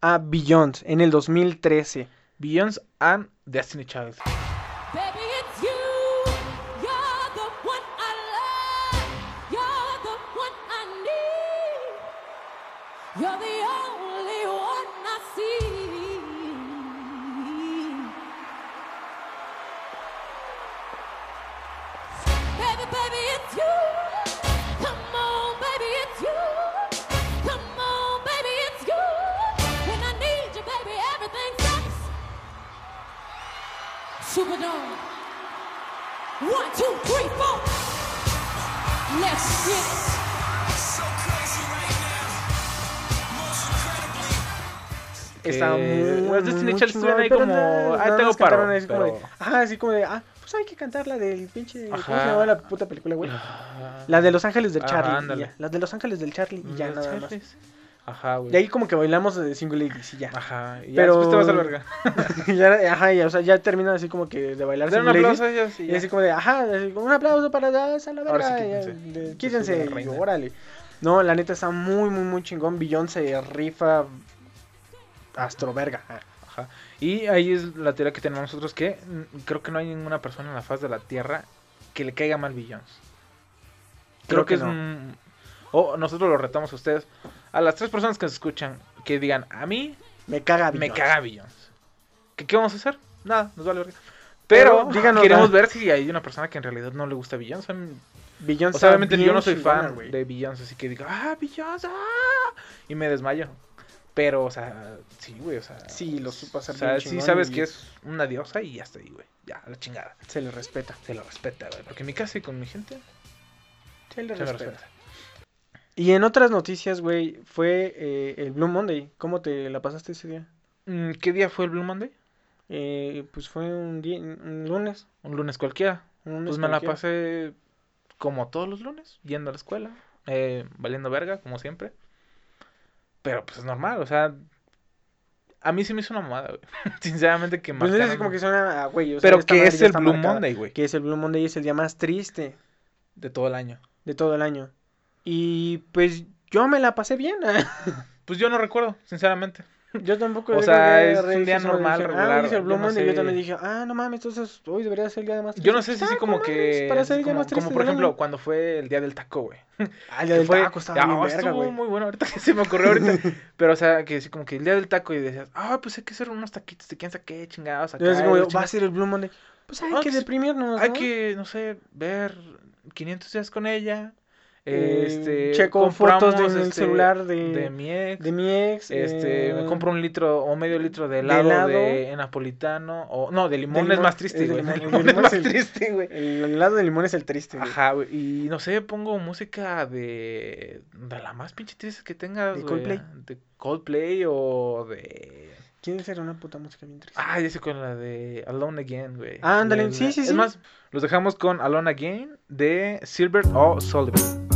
a Beyoncé, en el 2013. Beyoncé and Destiny Child. Baby, it's you. You're the only one I see. Baby, baby, it's you. Come on, baby, it's you. Come on, baby, it's you. When I need you, baby, everything stops. Superdome. One, two, three, four. Let's get it. Está Que muy, las Destiny Child estuvieron ahí pero como, "Ay, nada tengo más paro", así como de, ajá, así como de, ah, pues hay que cantar la del pinche, ¿cómo se Ajá. llama la puta película, güey? Ajá. La de Los Ángeles del Ajá, Charlie. y ándale. ya, La de Los Ángeles del Charlie y ya Los nada más. Ángeles. Ajá, güey. Y ahí como que bailamos de Single Ladies y ya. Ajá, y ya Pero- después te vas al verga. ya, ajá, ya, o sea, ya terminan así como que de bailar Single Ladies. a ellos y así como de, ajá, así como, un aplauso para a la sí, verga. ya, quítense. órale. No, la neta está muy, muy, muy chingón. Beyoncé rifa astroverga. Ajá. Y ahí es la teoría que tenemos nosotros que mm, creo que no hay ninguna persona en la faz de la Tierra que le caiga mal Beyoncé. Creo, Creo que, que es no. un- O nosotros lo retamos a ustedes. A las tres personas que nos escuchan, que digan, a mí Me caga me Beyoncé. caga Beyoncé. ¿Qué, ¿Qué vamos a hacer? Nada, nos vale verga. Pero, Pero, díganos, queremos ver si hay una persona que en realidad no le gusta Beyoncé. Beyoncé O sea, obviamente está yo no soy fan de Beyoncé, así que digo, ah, Beyoncé, ah", y me desmayo. Pero, o sea, sí, güey, o sea. Sí, lo supo hacer O sea, bien sí sabes y que es una diosa y ya está ahí, güey. Ya, la chingada. Se le respeta. Se lo respeta, güey. Porque en mi casa y con mi gente Se le se respeta. respeta. Y en otras noticias, güey, fue eh, el Blue Monday. ¿Cómo te la pasaste ese día? Mm, ¿Qué día fue el Blue Monday? Eh, pues fue un día, un lunes. Un lunes cualquiera. un lunes Pues me la pasé como todos los lunes, yendo a la escuela, eh, valiendo verga, como siempre. Pero pues es normal, o sea, a mí sí me hizo una mamada, güey. Sinceramente que Pues no es como que suena, ah, güey, o sea, Pero que es el Blue marcada. Monday, güey, Que es el Blue Monday, es el día más triste de todo el año. de todo el año. Y pues yo me la pasé bien. Pues yo no recuerdo, sinceramente. Yo tampoco. O sea, es un día normal, regular, Ah, hoy es el Blue yo no Monday. Yo sé. también dije, ah, no mames, entonces hoy debería ser el día más triste. Yo no sé si Ah, sí no como que... Para así ser el día como, más triste como por ejemplo, año. cuando fue el día del taco, güey. Ah, el día del fue- taco estaba Ah, bien verga, estuvo güey. muy bueno ahorita que se me ocurrió ahorita. Pero, o sea, que sí, como que el día del taco y decías, ah, pues hay que hacer unos taquitos de quién sabe qué chingados acá. Yo así como, va a ser el Blue Monday. Pues hay Ah, que sí. deprimirnos, Hay ¿no? que, no sé, ver 500 días con ella. Eh, Este, checo fotos compramos, del este, celular de, de mi ex. de mi ex. Este, me eh, compro un litro o medio litro de de helado de, helado. napolitano. O, no, de limón, limón, es más triste, de güey. de el de limón es limón más es el- triste, güey. El helado de limón es el triste, güey. Ajá, güey. Y no sé, pongo música de. de la más pinche triste que tengas, ¿De. Coldplay? De Coldplay o de. ¿Quién será una puta música bien triste? Ah, ya sé con la de Alone Again, güey. Ah, ándale, sí, la- sí, Es sí. más, los dejamos con Alone Again de Silver o Sullivan.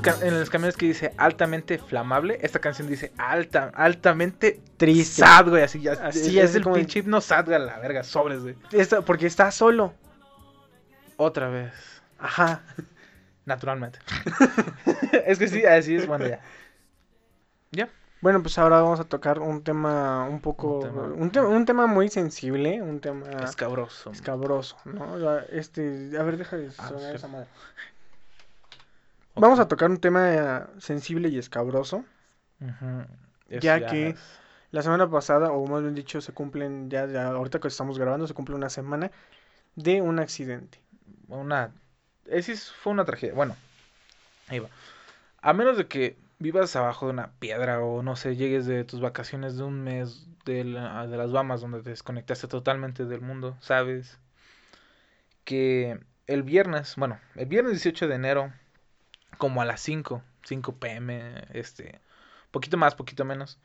Los en los camiones que dice altamente flamable, esta canción dice alta, altamente Triste. sad, güey. Así, ya, Así es, es, el como- pinche himno sad, güey, la verga, sobres, güey. Esta- porque está solo. Otra vez. Ajá. Naturalmente. es que sí, así es, bueno, ya. Ya. Bueno, pues ahora vamos a tocar un tema un poco. Un tema- Un tema, un tema muy sensible, un tema Escabroso. escabroso, ¿no? Este, a ver, deja de Ah, sonar sí. esa madre. Vamos a tocar un tema eh, sensible y escabroso. Ya que- es- La semana pasada, o más bien dicho, se cumplen, ya, ya ahorita que estamos grabando, se cumple una semana de un accidente. Una. Ese es- fue una tragedia. Bueno, ahí va. A menos de que vivas abajo de una piedra o no sé, llegues de tus vacaciones de un mes de, la- de las Bahamas donde te desconectaste totalmente del mundo, sabes que el viernes, bueno, el viernes 18 de enero, como a las 5, 5 pm, este, poquito más, poquito menos,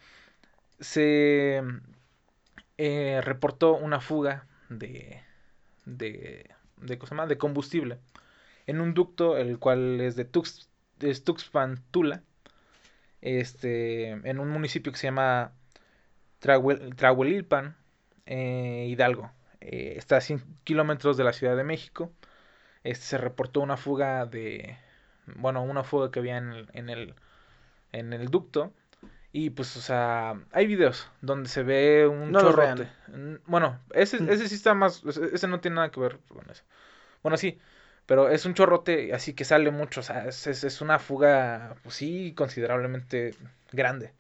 se eh, reportó una fuga de, de, de, ¿cómo se llama? de combustible en un ducto, el cual es de Tux, es Tuxpan, Tula, este, en un municipio que se llama Trahuel- Trahuelilpan, eh, Hidalgo. Eh, está a 100 kilómetros de la Ciudad de México. Este, se reportó una fuga de, bueno, una fuga que había en el, en el, en el ducto. Y pues, o sea, hay videos donde se ve un No chorrote. Mm, Bueno, ese, Mm. ese sí está más, ese no tiene nada que ver con eso. Bueno, sí, pero es un chorrote así que sale mucho, o sea, es, es- es una fuga, pues sí, considerablemente grande.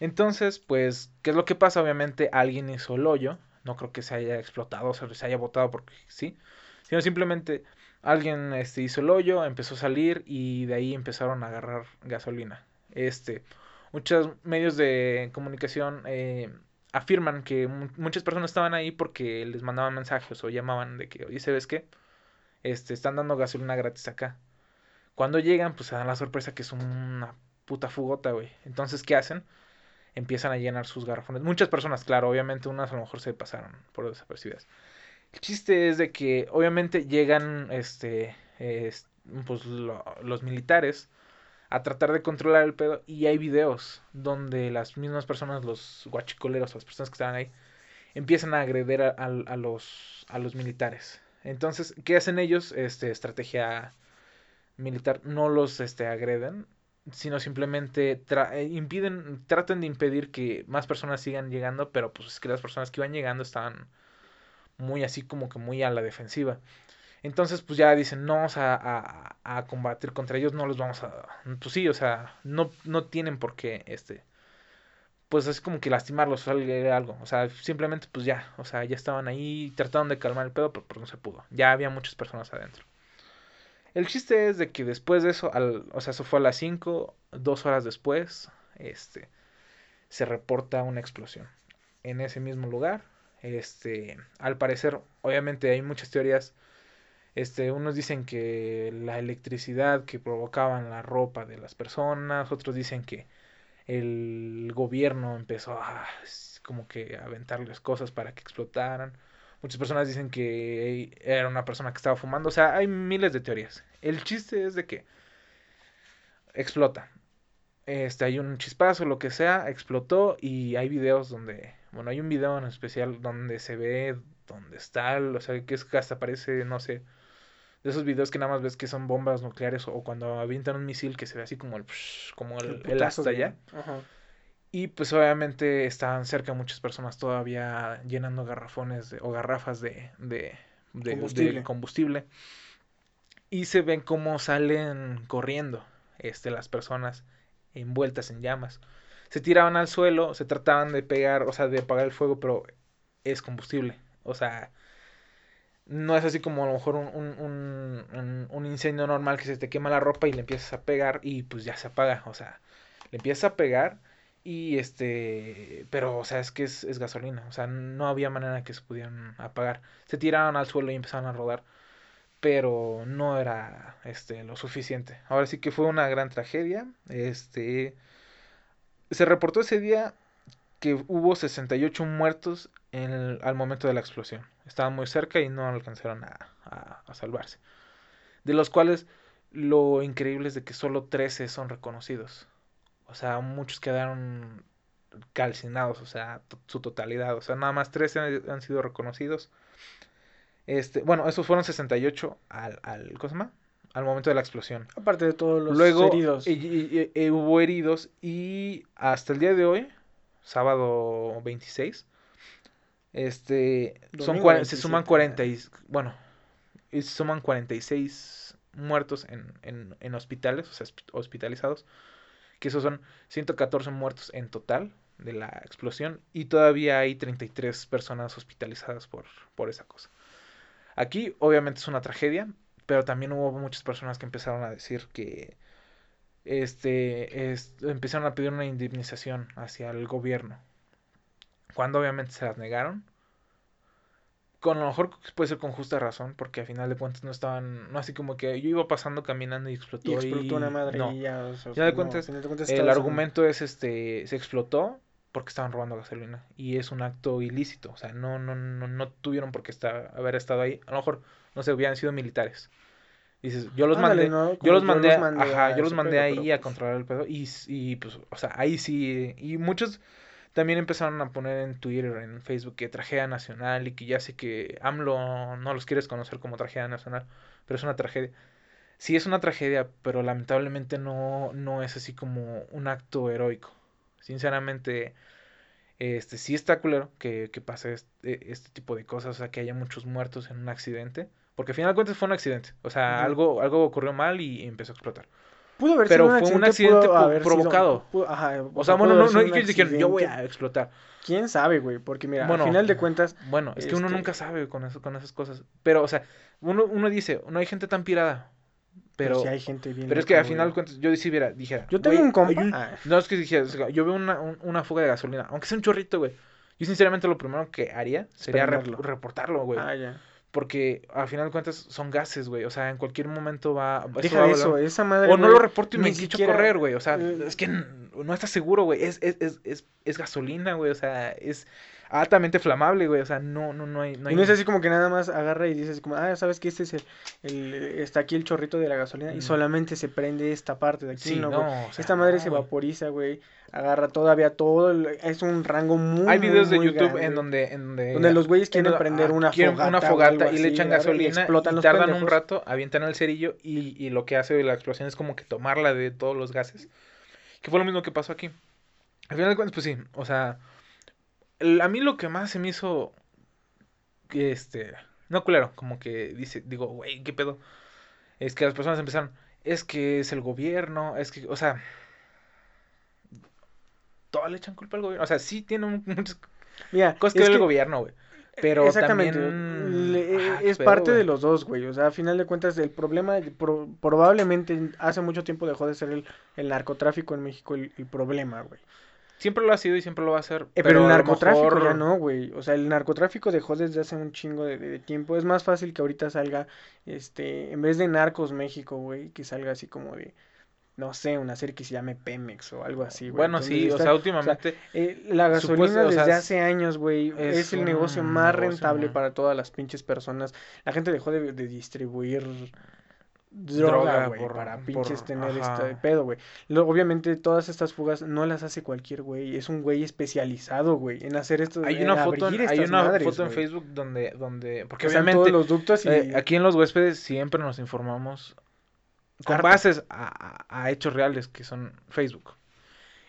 Entonces, pues, ¿qué es lo que pasa? Obviamente alguien hizo el hoyo, no creo que se haya explotado, o se haya botado porque sí, sino simplemente alguien este, hizo el hoyo, empezó a salir y de ahí empezaron a agarrar gasolina. Este, muchos medios de comunicación eh, afirman que mu- muchas personas estaban ahí porque les mandaban mensajes o llamaban de que, oye, ¿sabes qué? Este, están dando gasolina gratis acá. Cuando llegan, pues se dan la sorpresa que es una puta fugota, güey. Entonces, ¿qué hacen? Empiezan a llenar sus garrafones. Muchas personas, claro, obviamente unas a lo mejor se pasaron por desapercibidas. El chiste es de que obviamente llegan, este, es- pues lo- los militares a tratar de controlar el pedo y hay videos donde las mismas personas, los guachicoleros, las personas que estaban ahí, empiezan a agredir a, a- a los, a los militares. Entonces, ¿qué hacen ellos? Este, estrategia militar, no los este, agreden, sino simplemente tra- eh, impiden, tratan de impedir que más personas sigan llegando, pero pues es que las personas que iban llegando estaban muy así como que muy a la defensiva. Entonces, pues ya dicen, no vamos a, a- a combatir contra ellos, no los vamos a... Pues sí, o sea, no, no tienen por qué, este... Pues es como que lastimarlos o algo. O sea, simplemente pues ya, o sea, ya estaban ahí, trataron de calmar el pedo, pero pues no se pudo. Ya había muchas personas adentro. El chiste es de que después de eso, al, o sea, eso fue a las 5, dos horas después, este, se reporta una explosión en ese mismo lugar. Este, al parecer, obviamente hay muchas teorías. Este, unos dicen que la electricidad que provocaban la ropa de las personas, otros dicen que el gobierno empezó a como que aventarles cosas para que explotaran. Muchas personas dicen que era una persona que estaba fumando. O sea, hay miles de teorías. El chiste es de que explota. Este, hay un chispazo, lo que sea, explotó y hay videos donde, bueno, hay un video en especial donde se ve donde está, o sea, que es que hasta parece, no sé, de esos videos que nada más ves que son bombas nucleares o, cuando avientan un misil que se ve así como el, como el, el putazo. Ajá. Y pues obviamente estaban cerca muchas personas todavía llenando garrafones de- o garrafas de, de, de- de Combustible. combustible. Y se ven cómo salen corriendo este, las personas envueltas en llamas. Se tiraban al suelo, se trataban de pegar, o sea, de apagar el fuego, pero es combustible. O sea, no es así como a lo mejor un, un, un- un- incendio normal que se te quema la ropa y le empiezas a pegar y pues ya se apaga. O sea, le empiezas a pegar y este, pero o sea, es que es, es gasolina. O sea, no había manera que se pudieran apagar. Se tiraron al suelo y empezaron a rodar. Pero no era este lo suficiente. Ahora sí que fue una gran tragedia. Este se reportó ese día que hubo 68 muertos en al momento de la explosión. Estaban muy cerca y no alcanzaron a, a- salvarse. De los cuales lo increíble es de que solo 13 son reconocidos. O sea, muchos quedaron calcinados, o sea, su totalidad. O sea, nada más 13 han, han sido reconocidos. Este, bueno, esos fueron 68 al, al, ¿cómo se llama? Al momento de la explosión. Aparte de todos los Luego heridos. y- y- y- hubo heridos y hasta el día de hoy, sábado 26, este, son Domingo cua- se suman 27, 40 y, bueno, se suman 46 muertos en, en, en hospitales, o sea, hospi- hospitalizados, que esos son 114 muertos en total de la explosión y todavía hay 33 personas hospitalizadas por, por esa cosa. Aquí obviamente es una tragedia, pero también hubo muchas personas que empezaron a decir que este es- empezaron a pedir una indemnización hacia el gobierno. Cuando obviamente se las negaron. Con a lo mejor puede ser con justa razón, porque al final de cuentas no estaban, no así como que yo iba pasando caminando y explotó y explotó una madre no. y ya. o sea, Ya de no, cuentas, de El en- argumento es este, se explotó porque estaban robando gasolina y es un acto ilícito, o sea, no no no, no tuvieron por qué estar, haber estado ahí. A lo mejor no sé, hubieran sido militares. Dices, yo los Ándale, mandé, ¿no? yo los mandé, mandé ajá, yo los mandé pedo, ahí pero, a pues, controlar el pedo y, y pues, o sea, ahí sí, y muchos también empezaron a poner en Twitter, en Facebook que tragedia nacional y que ya sé que AMLO no los quieres conocer como tragedia nacional, pero es una tragedia. Sí es una tragedia, pero lamentablemente no, no es así como un acto heroico. Sinceramente, este sí está culero que, que pase este, este tipo de cosas, o sea, que haya muchos muertos en un accidente. Porque al final de cuentas fue un accidente. O sea, algo, algo ocurrió mal y empezó a explotar. Pudo haber pero sido fue un accidente haber sido- provocado. pudo- ajá, O sea, bueno, no, no ellos dijeron, yo voy a explotar. ¿Quién sabe, güey? Porque mira, Bueno, al final de cuentas, Bueno, es que uno Este- nunca sabe con eso, con esas cosas. Pero, o sea, uno, uno dice, no hay gente tan pirada. Pero, si hay gente bien. pero es que al final cuentas, yo sí, mira, dijera. Yo tengo "Güey, un compa. un- ah, No, es que dijera, yo veo una, un- una fuga de gasolina, aunque sea un chorrito, güey. Yo sinceramente lo primero que haría sería prenderlo. reportarlo, güey. ah, ya. Porque al final de cuentas son gases, güey. O sea, en cualquier momento va... Deja va eso, esa madre. O no lo reporto y me a siquiera, correr, güey. O sea, eh, es que no estás seguro, güey. Es, es, es, es, es gasolina, güey. O sea, es altamente flamable, güey. O sea, no, no, no hay... No hay... Y no es así como que nada más agarra y dices como, ah, sabes que este es el, el- está aquí el chorrito de la gasolina y Mm. solamente se prende esta parte de aquí, Sí, no, no, güey. o sea, Esta madre no, se vaporiza, güey. Agarra todavía todo, el- es un rango muy Hay videos muy, de muy YouTube grande, en donde... En donde, donde los güeyes en quieren prender ah, una quieren fogata, una fogata y le echan ¿verdad? Y gasolina explotan y los tardan un rato, avientan el cerillo y, y lo que hace la explosión es como que tomarla de todos los gases. Que fue lo mismo que pasó aquí. Al final de cuentas, pues sí, o sea, el- a mí lo que más se me hizo este, no culero, como que dice, digo, güey, ¿qué pedo? Es que las personas empezaron, es que es el gobierno, es que, o sea, todas le echan culpa al gobierno, o sea, sí tiene muchas Mira, cosas que es ver el que- gobierno, güey, pero Exactamente, también... le- es parte de los dos, güey. O sea, a final de cuentas, el problema pro- probablemente hace mucho tiempo dejó de ser el, el narcotráfico en México el, el problema, güey. Siempre lo ha sido y siempre lo va a ser, Eh, pero, el narcotráfico mejor- ya no, güey. O sea, el narcotráfico dejó desde hace un chingo de, de tiempo. Es más fácil que ahorita salga, este, en vez de Narcos México, güey, que salga así como de, no sé, una serie que se llame Pemex o algo así, güey. Bueno, Entonces, sí, o sea, últimamente... eh, la gasolina Supuesto, o sea, desde hace años, güey, es, es el negocio más negocio rentable para todas las pinches personas. La gente dejó de, de distribuir Droga güey, para por- pinches tener ajá. este pedo, güey. Obviamente todas estas fugas no las hace cualquier güey, es un güey especializado, güey, en hacer esto, Hay una foto, en, hay una madres, foto en. Facebook donde, donde, porque están obviamente todos los ductos y eh, aquí en los huéspedes siempre nos informamos con bases a, a- hechos reales que son Facebook.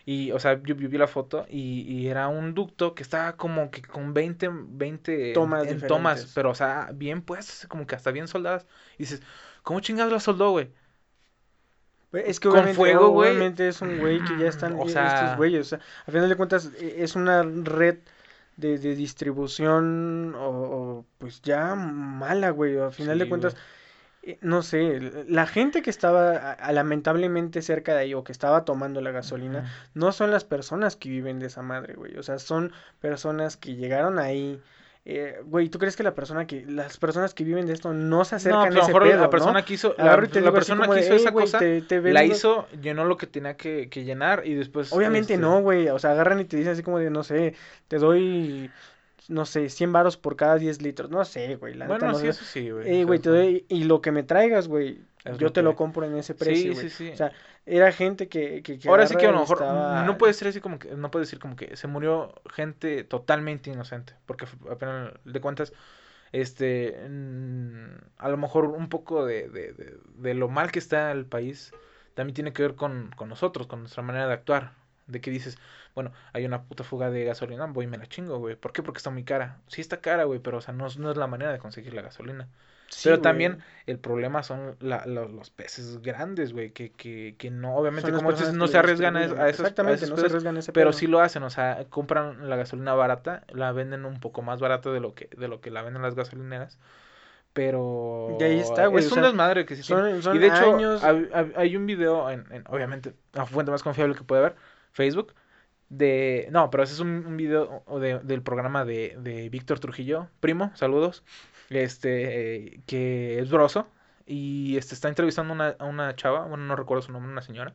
Y, o sea, yo, yo vi la foto y, y era un ducto que estaba como que con 20, 20 Tomas en tomas, pero, o sea, bien puestas, como que hasta bien soldadas. Y dices, ¿cómo chingados la soldó, güey? Güey, Es que Con obviamente, fuego, güey. obviamente es un güey que ya están O sea- estos güeyes. O sea, a final de cuentas eh, es una red de, de distribución o, o, pues ya mala, güey. A final de cuentas, eh, no sé, la gente que estaba a- a- lamentablemente cerca de ahí o que estaba tomando la gasolina, no son las personas que viven de esa madre, güey. O sea, son personas que llegaron ahí. Eh, güey, ¿tú crees que la persona que, las personas que viven de esto no se No, acercan pues, a a lo ese mejor pedo, la ¿no? persona que hizo, la, la así persona que de, hizo "Ey, esa cosa, te- te la hizo, llenó lo que tenía que, que llenar y después... Obviamente este, no, güey. O sea, agarran y te dicen así como de, no sé, te doy, no sé, 100 varos por cada 10 litros. No sé, güey. La neta Bueno, no sí, sé. eso sí, güey. Eh, güey, te doy, y lo que me traigas, güey, Es yo lo te que- lo compro en ese precio, Sí, sí, sí. O sea, era gente que, que, que Ahora sí que a lo mejor estaba- no puede ser así como que, no puede decir como que se murió gente totalmente inocente, porque apenas de cuentas, este, a lo mejor un poco de, de, de, de lo mal que está el país también tiene que ver con, con nosotros, con nuestra manera de actuar, de que dices, bueno, hay una puta fuga de gasolina, voy y me la chingo, güey, ¿por qué? Porque está muy cara, sí está cara, güey, pero o sea, no, no es la manera de conseguir la gasolina. Sí, Pero güey. también el problema son la- lo- los peces grandes, güey, que, que, que no, obviamente, Son como dices, no se arriesgan a, a esos, a Exactamente, esos no se arriesgan a ese pero pedo. sí lo hacen, o sea, compran la gasolina barata, la venden un poco más barata de lo que, de lo que la venden las gasolineras, pero Y ahí está, güey, es o un desmadre que sí son- son y de hecho, años- hay, un video, en, en, obviamente, la fuente más confiable que puede haber, Facebook, de, no, pero ese es un, un video de- del programa de, de Víctor Trujillo, primo, saludos, este, eh, que es broso, y este está entrevistando a una, a una chava, bueno, no recuerdo su nombre, una señora,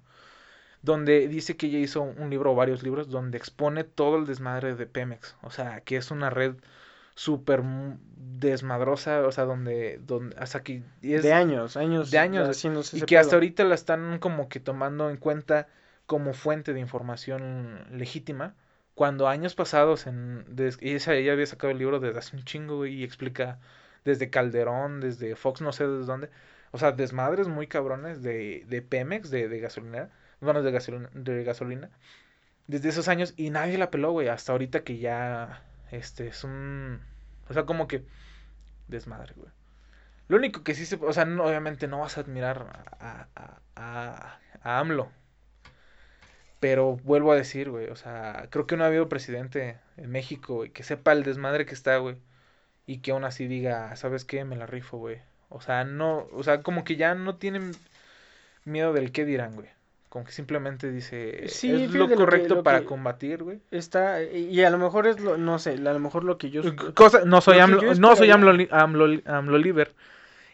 donde dice que ella hizo un libro o varios libros donde expone todo el desmadre de Pemex, o sea, que es una red súper desmadrosa, o sea, donde, donde hasta que es, De años, años. de años, haciéndose y que hasta ahorita la están como que tomando en cuenta como fuente de información legítima, cuando años pasados, en, des- ella, ella había sacado el libro desde hace un chingo, y explica desde Calderón, desde Fox, no sé desde dónde, o sea, desmadres muy cabrones de, de Pemex, de, de gasolinera, bueno, de gasolina, de gasolina, desde esos años, y nadie la peló, güey, hasta ahorita que ya, este, es un, o sea, como que desmadre, güey. Lo único que sí se, o sea, obviamente no vas a admirar a, a, a, a AMLO. Pero vuelvo a decir, güey, o sea, creo que no ha habido presidente en México, güey, que sepa el desmadre que está, güey. Y que aún así diga, ¿sabes qué? Me la rifo, güey. O sea, no, o sea, como que ya no tienen miedo del qué dirán, güey. Como que simplemente dice, Sí, es lo lo que- correcto lo para que- combatir, güey. Está, y a lo mejor es lo, no sé, a lo mejor lo que yo... Cosa, no soy AMLO, no soy AMLO, li- AMLO, AMLO liver.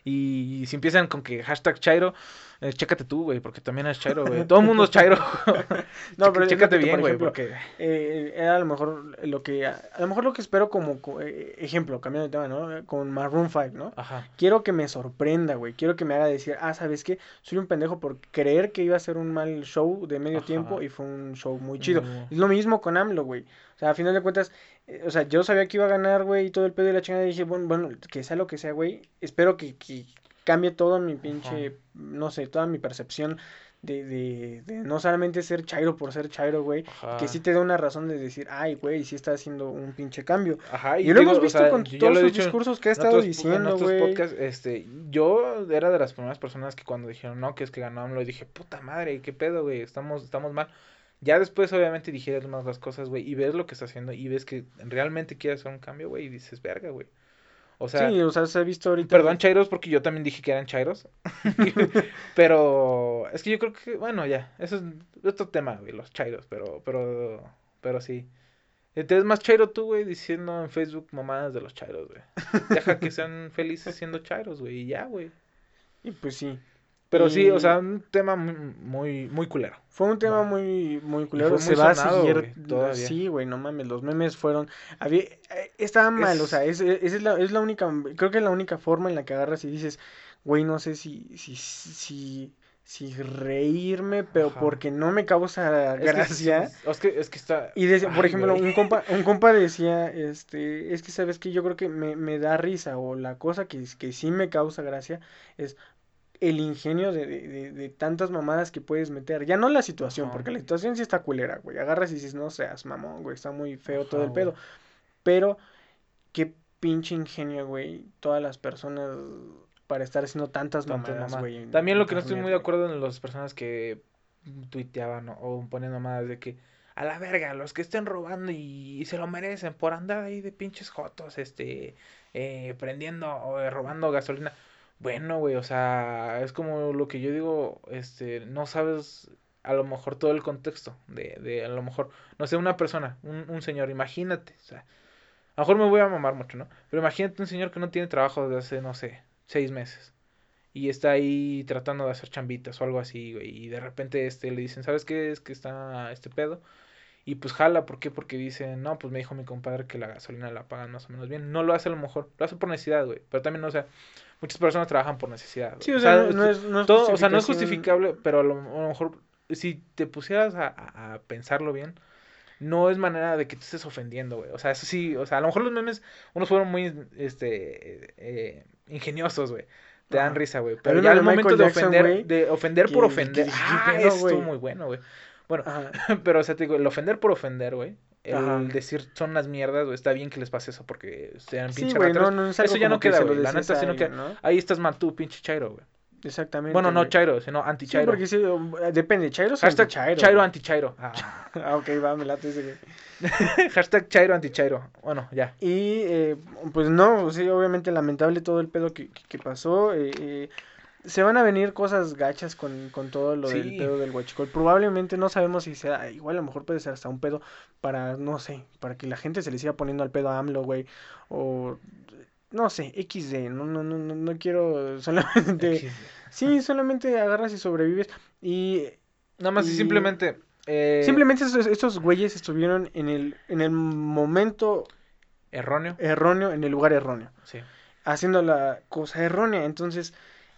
Y si empiezan con que hashtag Chairo, eh, chécate tú, güey, porque también es Chairo, güey. Todo el mundo es Chairo. No, pero chécate bien, por güey, ejemplo, porque... eh, era a lo mejor lo que, a, lo mejor lo que espero como, co- eh, ejemplo, cambiando de tema, ¿no? Con Maroon 5, ¿no? Ajá. Quiero que me sorprenda, güey. Quiero que me haga decir, ah, ¿sabes qué? Soy un pendejo por creer que iba a ser un mal show de medio Ajá. tiempo y fue un show muy chido. Mm. Es lo mismo con AMLO, güey. O sea, a final de cuentas, eh, o sea, yo sabía que iba a ganar, güey, y todo el pedo de la chingada. Y dije, bueno, bueno, que sea lo que sea, güey. Espero que, que cambie todo mi pinche, no sé, toda mi percepción de, de, de no solamente ser chairo por ser chairo, güey, Ajá. que sí te da una razón de decir, ay, güey, sí está haciendo un pinche cambio. Ajá, Y, lo digo, hemos o visto sea, con todos lo los discursos que ha estado otros- en diciendo, güey. podcasts, este, yo era de las primeras personas que cuando dijeron, no, que es que ganó y dije, puta madre, qué pedo, güey, estamos, estamos mal. Ya después, obviamente, dijeras más las cosas, güey, y ves lo que está haciendo, y ves que realmente quiere hacer un cambio, güey, y dices, verga, güey. O sea, sí, o sea, se ha visto ahorita. perdón, chairos, porque yo también dije que eran chairos. pero es que yo creo que, bueno, ya, eso es otro tema, güey, los chairos, pero, pero, pero sí. Entonces más chairo tú, güey, diciendo en Facebook mamadas de los chairos, güey. Deja que sean felices siendo chairos, güey, y ya, güey. Y pues sí. Pero sí, o Y- sea, un tema muy, muy, culero. Fue un tema Va. muy, muy culero. fue se muy va a sonado, seguir. güey, todavía. Sí, güey, no mames. Los memes fueron. Había, eh, estaba mal, o Es- sea, es, es, es la, es la única. Creo que es la única forma en la que agarras y dices, güey, no sé si, si, si, si reírme, pero Ajá. porque no me causa Es que gracia. Es que, es que está... Y por Ay, ejemplo, güey. un compa, un compa decía, este, es que sabes que yo creo que me, me da risa, o la cosa que, que sí me causa gracia es el ingenio de, de, de- tantas mamadas que puedes meter. Ya no la situación, Ajá. porque la situación sí está culera, güey. Agarras y dices, no seas mamón, güey, está muy feo todo el güey. pedo. Pero, qué pinche ingenio, güey, todas las personas para estar haciendo tantas mamadas, güey. También lo que no estoy muy de acuerdo en las personas que tuiteaban o, o ponían mamadas de que a la verga, los que estén robando y, se lo merecen por andar ahí de pinches jotos, este, eh, prendiendo o eh, robando gasolina. Bueno, güey, o sea, es como lo que yo digo, este, no sabes a lo mejor todo el contexto de, de a lo mejor, no sé, una persona, un, un señor, imagínate, o sea, a lo mejor me voy a mamar mucho, ¿no? Pero imagínate un señor que no tiene trabajo desde hace, no sé, seis meses y está ahí tratando de hacer chambitas o algo así, güey, y de repente este le dicen, ¿sabes qué? Es que está este pedo. Y pues jala, ¿por qué? Porque dicen, no, pues me dijo mi compadre que la gasolina la pagan más o menos bien. No lo hace a lo mejor, lo hace por necesidad, güey. Pero también, o sea, muchas personas trabajan por necesidad. Sí, o sea, no, es, no es todo, o sea, no es justificable, pero a lo, a lo mejor si te pusieras a, a- a pensarlo bien, no es manera de que te estés ofendiendo, güey. O sea, eso sí, o sea, a lo mejor los memes, unos fueron muy, este, eh, ingeniosos, güey. Te dan risa, güey. Pero ya al momento Michael de Jackson, ofender, de ofender por ofender, que ah, ¿qué pedo, esto muy bueno, güey. Bueno, Ajá. pero, o sea, te digo, el ofender por ofender, güey. El Ajá. decir son unas mierdas, güey. Está bien que les pase eso porque sean Sí, pinches güey, no, no es Eso ya no que queda, güey. La neta, sí no. Ahí estás mal tú, pinche chairo, güey. Exactamente. Bueno, no chairo, sino Sí, anti-chairo. porque sí, um, depende, Chairo o Hashtag Chairo. chairo, anti-chairo. Ah. Ah, ok, va, me late ese, güey. Hashtag chairo, anti-chairo. Bueno, ya. Y eh, pues no, sí, obviamente lamentable todo el pedo que, que- que pasó. eh, eh, se van a venir cosas gachas con, con todo lo del pedo del huachicol. Probablemente no sabemos si sea, igual a lo mejor puede ser hasta un pedo para, no sé, para que la gente se le siga poniendo al pedo a AMLO, güey. O, no sé, XD, no, no, no, no, no quiero solamente... XD. Sí, solamente agarras y sobrevives. Y Nada más y Y- simplemente. eh, simplemente estos, estos güeyes estuvieron en el, en el momento Erróneo. erróneo, en el lugar erróneo. Sí. haciendo la cosa errónea. Entonces,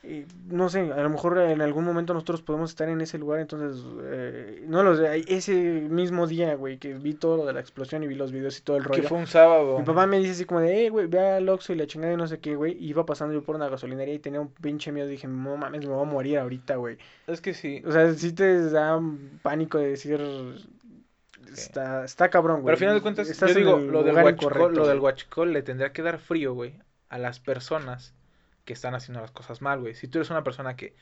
eh, no sé, a lo mejor en algún momento nosotros podemos estar en ese lugar. Entonces, eh, no lo sé. Ese mismo día, güey, que vi todo lo de la explosión y vi los videos y todo el Que rollo. fue un sábado. Mi papá me dice así como de, eh, güey, ve al Oxxo y la chingada y no sé qué, güey. Y iba pasando yo por una gasolinería y tenía un pinche miedo. Dije, no mames, me voy a morir ahorita, güey. Es que sí. O sea, sí te da pánico de decir... Está, está cabrón, güey. Pero al final de cuentas, Estás yo digo, lo del, guachicol, lo del guachicol le tendría que dar frío, güey, a las personas que están haciendo las cosas mal, güey. Si tú eres una persona que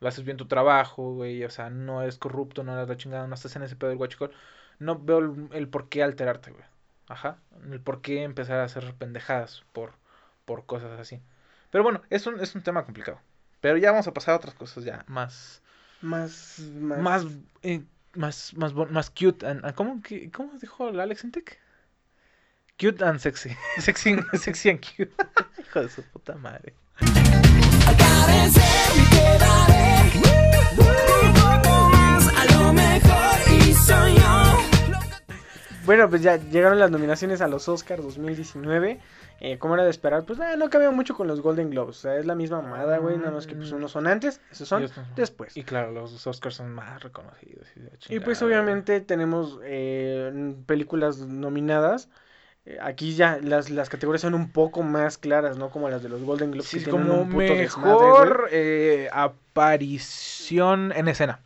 lo haces bien tu trabajo, güey, o sea, no eres corrupto, no eres la chingada, no estás en ese pedo del guachicol, no veo el, el por qué alterarte, güey. Ajá. El por qué empezar a hacer pendejadas por, por cosas así. Pero bueno, es un, es un tema complicado. Pero ya vamos a pasar a otras cosas ya más... Más, más, Más... eh, más, más, bon- más cute and, and- ¿cómo, que- ¿Cómo dijo el Alex Intec? Cute and sexy. sexy, sexy and cute. Hijo de su puta madre. Bueno, pues ya llegaron las nominaciones a los Oscars 2019. Eh, como era de esperar, pues nada, no cambia mucho con los Golden Globes. O sea, es la misma mamada, güey. Nada más que pues unos son antes, esos son después. Y claro, los Oscars son más reconocidos. Y, Y pues obviamente tenemos eh, películas nominadas. Eh, aquí ya las, las categorías son un poco más claras, ¿no? Como las de los Golden Globes. Sí, que tienen como un puto desmadre, güey. mejor eh, aparición en escena.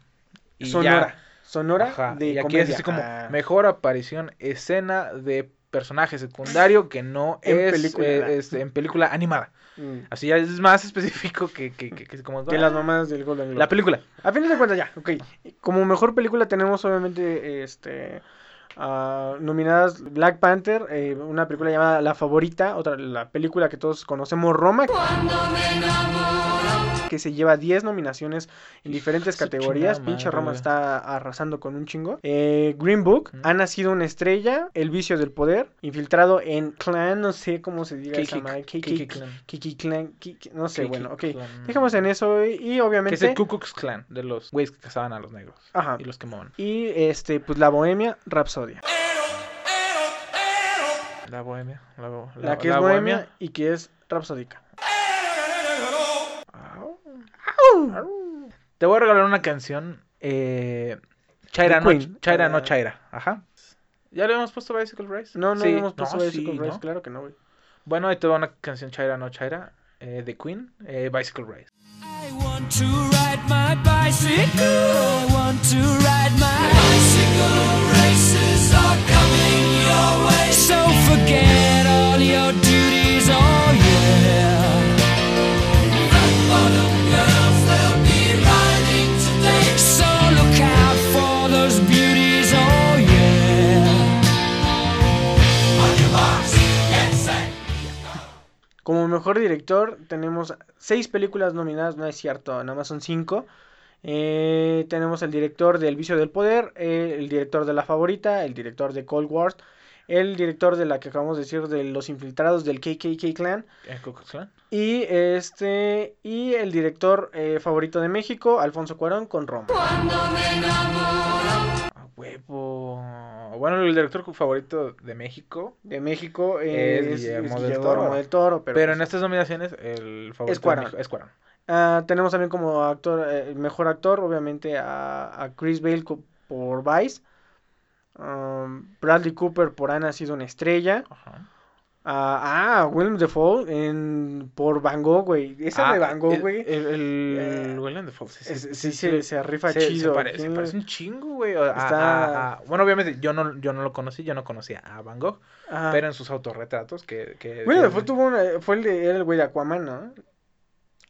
Y sonora. ya. Sonora Ajá, de y aquí comedia. es así como Ah, mejor aparición escena de personaje secundario que no En es película. eh, este, en película animada. mm, Así ya es más específico que, que, que, que como que las mamás del Golden Globe. la película. A fin de cuentas ya, ok. Como mejor película tenemos obviamente este ah, nominadas Black Panther, eh, una película llamada La Favorita, otra la película que todos conocemos Roma, que se lleva 10 nominaciones en diferentes categorías. Pinche Roma está arrasando con un chingo. Eh, Green Book, Ujú. ha nacido una estrella, El vicio del poder, infiltrado en Clan, no sé cómo se diga esa madre, Kiki Clan. Kiki Clan, no sé, bueno, ok. Clan. Dejemos en eso y, y Que obviamente... es el Ku Klux Klan, de los güeyes que cazaban a los negros. Ajá. Y los quemaban. Y este, pues la Bohemia Rapsodia. La bohemia. La, bo- La, que la es bohemia, y que es rapsódica. Te voy a regalar una canción. Eh, Chaira, no. Chaira, no Ah. Chaira. Ajá. ¿Ya le hemos puesto Bicycle Race? No, no Sí. hemos puesto No, Bicycle sí, Race, ¿no? claro que no, güey. Bueno, ahí te va una canción Chaira, no Chaira. eh, de Queen. eh, Bicycle Race. I want to ride my bicycle. I want to ride my bicycle. Races are coming your way. So forget all your Como mejor director tenemos seis películas nominadas, no es cierto, nada más son cinco. Eh, tenemos el director de El vicio del poder, eh, el director de La favorita, el director de Cold War, el director de la que acabamos de decir de Los infiltrados del KKK Clan Klan. y este y el director eh, favorito de México, Alfonso Cuarón con Roma. A huevo. Bueno, el director favorito de México. De México Es Guillermo del Guillermo Toro. del Toro, pero, Pero, pues, en estas nominaciones, el favorito Es Cuarón. es Cuarón. Ah, tenemos también como actor, eh, mejor actor, obviamente, a, a Chris Bale por Vice. Um, Bradley Cooper por Ha nacido una estrella. Ajá. Ah, ah, Willem Dafoe en, por Van Gogh, güey. Esa Ah, de Van Gogh, el- güey. El, el, Eh, Willem Dafoe, sí, sí, sí, sí, se, se rifa Se- se chido. parece, se parece un chingo, güey. Está- bueno, obviamente yo no, yo no lo conocí, yo no conocía a Van Gogh, Ajá. pero en sus autorretratos que... que Willem que- Dafoe tuvo una, fue el de, era el güey de Aquaman, ¿no?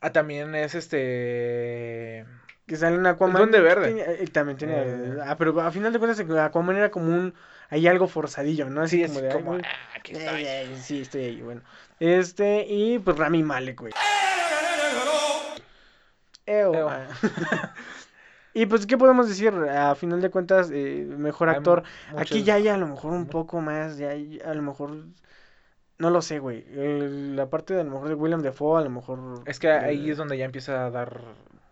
Ah, también es este... Que sale en Aquaman. Duende Verde. Tenía- eh, también tenía. Eh. Ah, pero a final de cuentas, Aquaman era como un. Hay algo forzadillo, ¿no? Así Sí, es como de. como... ah, Eh, estoy. eh, sí, estoy ahí, bueno. Este, y pues Rami Malek, güey. Eo. Eo. Ah. y pues, ¿qué podemos decir? A final de cuentas, eh, mejor actor. Aquí ya hay a lo mejor un poco más, ya hay a lo mejor. No lo sé, güey. El- La parte de a lo mejor de William Defoe, a lo mejor. Es que ahí es donde ya empieza a dar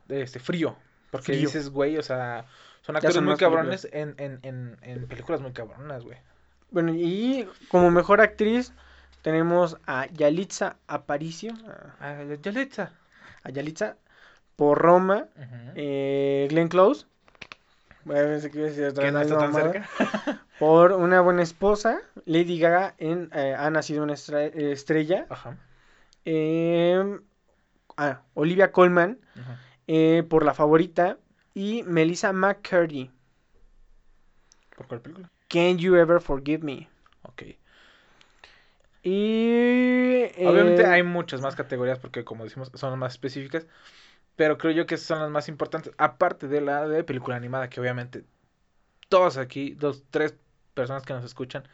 este frío. Porque Frío. dices, güey, o sea, son actores son muy cabrones en, en, en, en películas muy cabronas, güey. Bueno, y como mejor actriz tenemos a Yalitza Aparicio. a- Yalitza. A Yalitza por Roma. Eh, Glenn Close. Bueno, pensé que iba a decir otra no está tan cerca. Por una buena esposa. Lady Gaga en eh, Ha nacido una eh, estrella. Ajá. Em, ah, Olivia Colman eh, por La Favorita. Y Melissa McCurdy. ¿Por cuál película? Can You Ever Forgive Me? Ok. Y... Obviamente eh, hay muchas más categorías porque como decimos son las más específicas, pero creo yo que son las más importantes, aparte de la de película animada, que obviamente todos aquí, dos, tres personas que nos escuchan,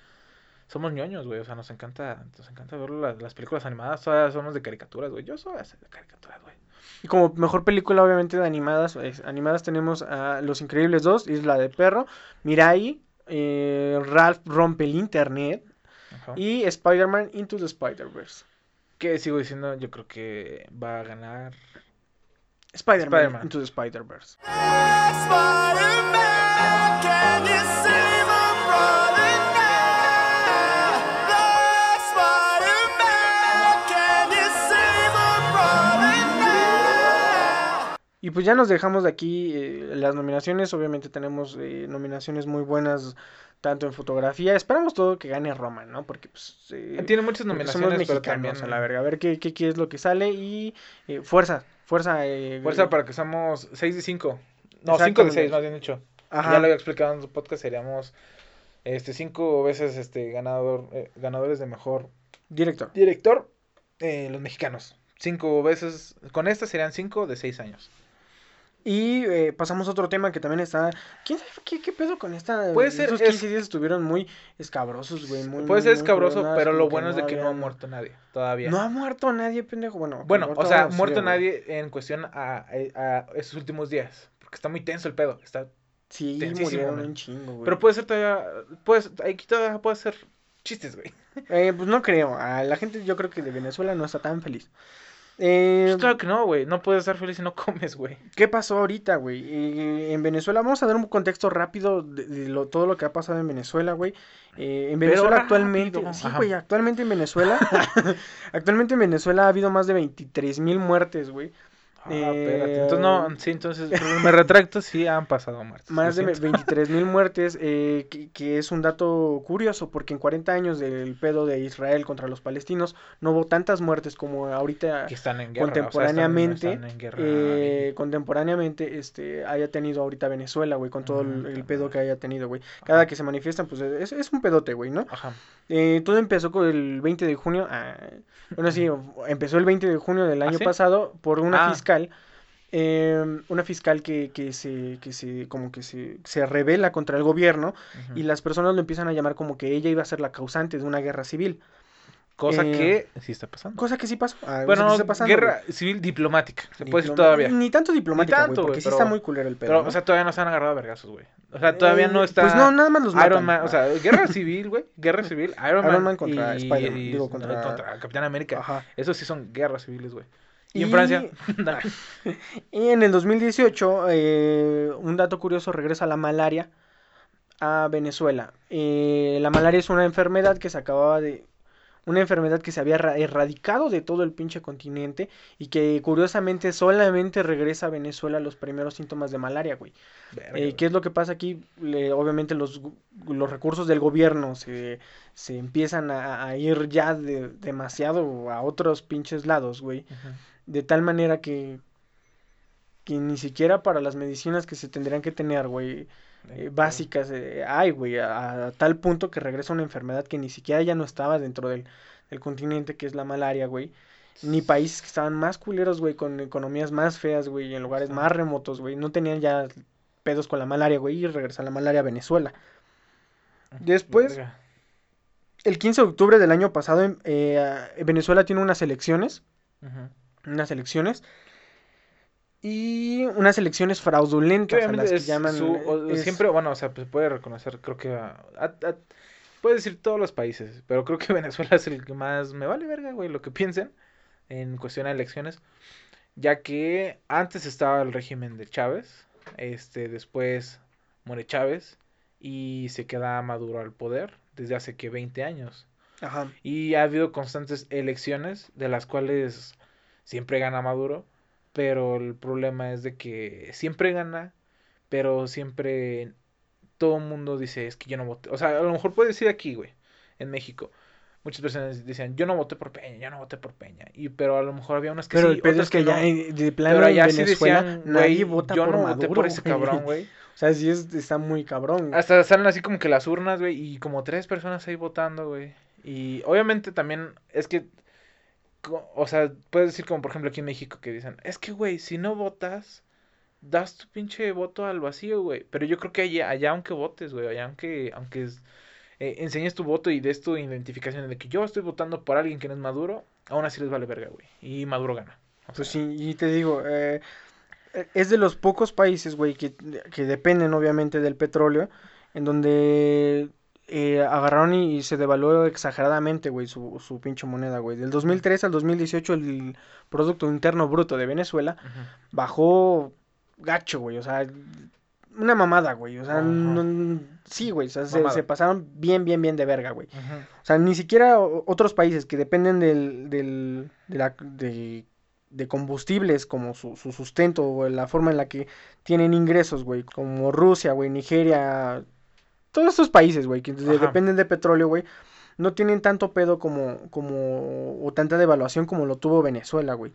somos ñoños, güey, o sea, nos encanta, nos encanta ver la- las películas animadas, todas somos de caricaturas, güey, yo soy de caricaturas, güey. Y como mejor película, obviamente, de animadas, es- animadas tenemos a Los Increíbles 2, Isla de Perro, Mirai, eh, Ralph rompe el internet Ajá. y Spider-Man Into the Spider-Verse. que sigo diciendo, yo creo que va a ganar Spider-Man. Into the Spider-Verse. Spider-Man, Y pues ya nos dejamos de aquí eh, las nominaciones. Obviamente tenemos eh, nominaciones muy buenas, tanto en fotografía. Esperamos todo que gane Roma, ¿no? Porque pues... eh, Tiene muchas nominaciones, somos pero mexicanos, también a la verga. A ver qué, qué, qué es lo que sale y eh, fuerza, fuerza. eh, fuerza para que seamos 6 de 5. No, 5 de Exactamente. 6, más bien dicho. Ajá. Ya lo había explicado en su podcast, seríamos este cinco veces este ganador eh, ganadores de mejor Director. director eh, los mexicanos. Cinco veces, con esta serían cinco de seis años. Y eh, pasamos a otro tema que también está. ¿Quién sabe qué, qué pedo con esta? Puede ser, Estos es- 15 días estuvieron muy escabrosos, güey. Muy, Puede ser muy escabroso, pero lo bueno es de que no ha muerto nadie todavía. No ha muerto nadie, pendejo. Bueno, bueno, o sea, sí, muerto güey. nadie en cuestión a, a, a esos últimos días. Porque está muy tenso el pedo. Está... Sí, murieron un chingo, güey. Pero puede ser todavía. Puede, aquí todavía puede ser chistes, güey. Eh, pues no creo. A la gente, yo creo que de Venezuela no está tan feliz. Eh, Pues claro que no, güey. No puedes estar feliz si no comes, güey. ¿Qué pasó ahorita, güey? Eh, en Venezuela, vamos a dar un contexto rápido de, de lo- todo lo que ha pasado en Venezuela, güey. Eh, en Pero Venezuela actualmente, rápido. sí, güey, actualmente en Venezuela, actualmente en Venezuela ha habido más de 23 mil muertes, güey. Ah, Eh. Entonces, no, sí, entonces me retracto, sí han pasado muertes. Más de lo siento. 23 mil muertes, eh, que, que es un dato curioso, porque en 40 años del pedo de Israel contra los palestinos, no hubo tantas muertes como ahorita Que están en guerra. o sea, están- contemporáneamente, están en guerra. eh, contemporáneamente este haya tenido ahorita Venezuela, güey, con todo el, el pedo que haya tenido, güey. Cada que se manifiestan, pues es, es un pedote, güey, ¿no? Ajá. Eh, todo empezó con el 20 de junio, ah, bueno, sí, empezó el 20 de junio del año sí? pasado por una Ah. fiscal, eh, una fiscal que, que se, que se, como que se, se revela contra el gobierno ujú. y las personas lo empiezan a llamar como que ella iba a ser la causante de una guerra civil. Cosa eh, que sí está pasando. Cosa que sí pasó. ah, Bueno, está pasando, guerra civil diplomática. Se güey. puede decir Diploma- todavía. Ni tanto diplomática, güey, tanto, porque güey, sí pero- está muy culero el pedo. Pero, ¿no? o sea, todavía no se han agarrado a vergazos, güey. O sea, todavía no Eh, está. Pues no, nada más los matan. Iron Man, o sea, guerra civil, güey. Guerra civil, Iron Man. Iron Man contra y- Spider-Man, digo, contra- Capitán América. Ajá. Esos sí son guerras civiles, güey. Y, en Francia. Y en el 2018, eh, un dato curioso, regresa la malaria a Venezuela. Eh, la malaria es una enfermedad que se acababa de... Una enfermedad que se había erra- erradicado de todo el pinche continente y que curiosamente solamente regresa a Venezuela los primeros síntomas de malaria, güey. Verga, Eh. ¿Qué es lo que pasa aquí? Le- obviamente los, los recursos del gobierno se, se empiezan a, a ir ya de- demasiado a otros pinches lados, güey. Ujú. De tal manera que, que ni siquiera para las medicinas que se tendrían que tener, güey, eh, básicas, eh, hay, güey, a, a tal punto que regresa una enfermedad que ni siquiera ya no estaba dentro del, del continente, que es la malaria, güey. Ni países que estaban más culeros, güey, con economías más feas, güey, y en lugares más remotos, güey, no tenían ya pedos con la malaria, güey, y regresa la malaria a Venezuela. Después, Verga. el 15 de octubre del año pasado, em, eh, Venezuela tiene unas elecciones Ujú. Unas elecciones y unas elecciones fraudulentas a las que llaman su- o- es- siempre, bueno, o sea, pues puede reconocer, creo que a, a- a- puede decir todos los países, pero creo que Venezuela es el que más me vale verga, güey, lo que piensen en cuestión de elecciones, ya que antes estaba el régimen de Chávez, este, después muere Chávez y se queda Maduro al poder desde hace que 20 años. Ajá. Y ha habido constantes elecciones de las cuales siempre gana Maduro, pero el problema es de que siempre gana, pero siempre todo el mundo dice, es que yo no voté. O sea, a lo mejor puede decir aquí, güey, en México. Muchas personas decían, yo no voté por Peña, yo no voté por Peña. Y, pero a lo mejor había unas que pero sí, otras es que, ya no. de plano Pero en allá sí Venezuela decían, nadie güey, vota yo por no Maduro, voté por ese güey. cabrón, güey. O sea, sí es, está muy cabrón. Hasta salen así como que las urnas, güey, y como tres personas ahí votando, güey. Y obviamente también es que, o sea, puedes decir como por ejemplo aquí en México que dicen, es que, güey, si no votas, das tu pinche voto al vacío, güey. Pero yo creo que allá, allá aunque votes, güey, allá aunque, aunque es- eh, enseñes tu voto y des tu identificación de que yo estoy votando por alguien que no es Maduro, aún así les vale verga, güey. Y Maduro gana. O Pues sí, y te digo, eh, eh, es de los pocos países, güey, que, que dependen obviamente del petróleo, en donde eh, agarraron y, y se devaluó exageradamente, güey, su, su pinche moneda, güey. Del 2003 al 2018 el Producto Interno Bruto de Venezuela bajó gacho, güey, o sea, una mamada, güey, o sea, no- sí, güey, o sea, se, pasaron bien, bien, bien de verga, güey. O sea, ni siquiera otros países que dependen del, del, de, la, de, de combustibles como su, su sustento o la forma en la que tienen ingresos, güey, como Rusia, güey, Nigeria, todos estos países, güey, que Ajá. dependen de petróleo, güey, no tienen tanto pedo como, como, o tanta devaluación como lo tuvo Venezuela, güey.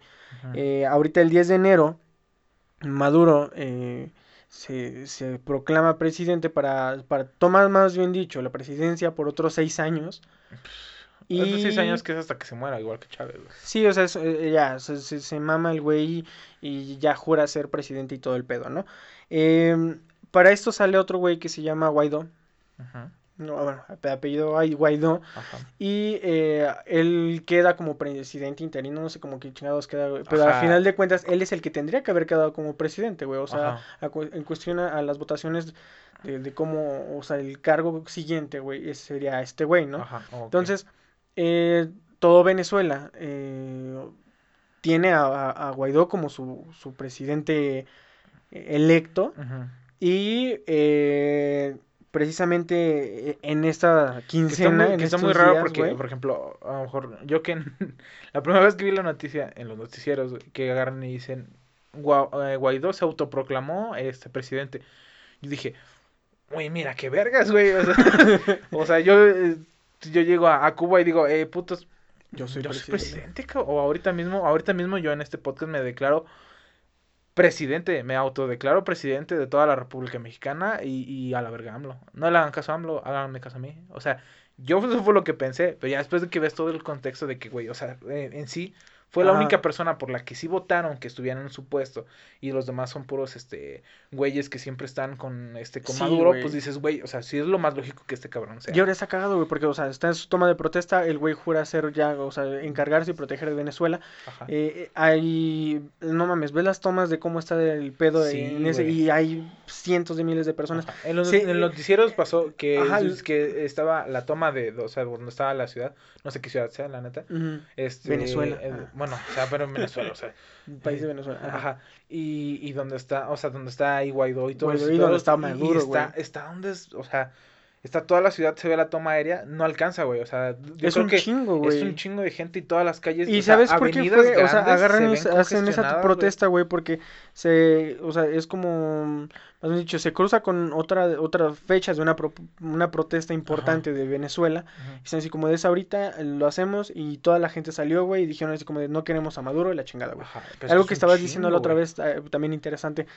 Eh, ahorita el 10 de enero, Maduro eh, se, se proclama presidente para, para, toma más bien dicho, la presidencia por otros seis años. Y... Esos seis años que es hasta que se muera, igual que Chávez, güey. Sí, o sea, es, eh, ya, se, se, se mama el güey y, y ya jura ser presidente y todo el pedo, ¿no? Em, para esto sale otro güey que se llama Guaidó. Ajá, No, bueno, apellido Ay- Guaidó. ajá. Y eh, él queda como presidente interino, no sé cómo que chingados queda, güey. Pero Ajá. al final de cuentas, él es el que tendría que haber quedado como presidente, güey. O sea, a en cuestión a, a las votaciones de, de cómo, o sea, el cargo siguiente, güey, es- sería este güey, ¿no? Ajá. Entonces, eh, todo Venezuela eh, tiene a, a- Guaidó como su, su presidente eh, electo. Y precisamente eh, en esta Que está quincena, muy, que está muy raro días, porque, por ejemplo, a lo mejor yo que en- la primera vez que vi la noticia en los noticieros que agarran y dicen "Gua- eh, Guaidó se autoproclamó este presidente. Yo dije, güey, mira qué vergas, güey. O sea, o sea, yo, eh, yo llego a, a Cuba y digo, eh, putos, yo soy yo soy presidente. presidente, o ahorita mismo, ahorita mismo yo en este podcast me declaro presidente, me autodeclaro presidente de toda la República Mexicana y, y a la verga AMLO. No le hagan caso a AMLO, háganme caso a mí. O sea, yo eso fue lo que pensé, pero ya después de que ves todo el contexto de que, güey, o sea, eh, en sí fue la única persona por la que sí votaron que estuvieran en su puesto y los demás son puros, este, güeyes que siempre están con, este, con Sí, Maduro, güey. pues dices, güey, o sea, sí es lo más lógico que este cabrón sea. Y ahora está cagado, güey, porque, o sea, está en su toma de protesta, el güey jura ser ya, o sea, encargarse y proteger de Venezuela. Ajá. Eh, hay, no mames, ves las tomas de cómo está el pedo Sí, en ese, güey. y hay cientos de miles de personas. Ajá. En los, Sí, en los noticieros pasó que, Ajá, es- el- que estaba la toma de, o sea, donde estaba la ciudad, no sé qué ciudad sea, la neta. Este, Venezuela. eh, Ah. bueno, o sea, pero en Venezuela, o sea. un país de Venezuela. ajá. Ajá. Y, y donde está, o sea, donde está ahí Guaidó y todo Guaidó y donde está y- y Maduro, está, güey. está donde es, o sea, está toda la ciudad, se ve la toma aérea, no alcanza, güey, o sea, yo Es creo un que chingo, güey. es un chingo de gente y todas las calles, Y o sea, sabes por qué fue, o sea, agarran se hacen esa protesta, güey, porque se, o sea, es como, más bien dicho, se cruza con otra, otras fechas de una, pro- una protesta importante de Venezuela. Ujú. Y están así como de esa ahorita lo hacemos y toda la gente salió, güey, y dijeron así como de no queremos a Maduro y la chingada, güey. Ajá, Algo que estabas diciendo la otra vez, eh, también interesante,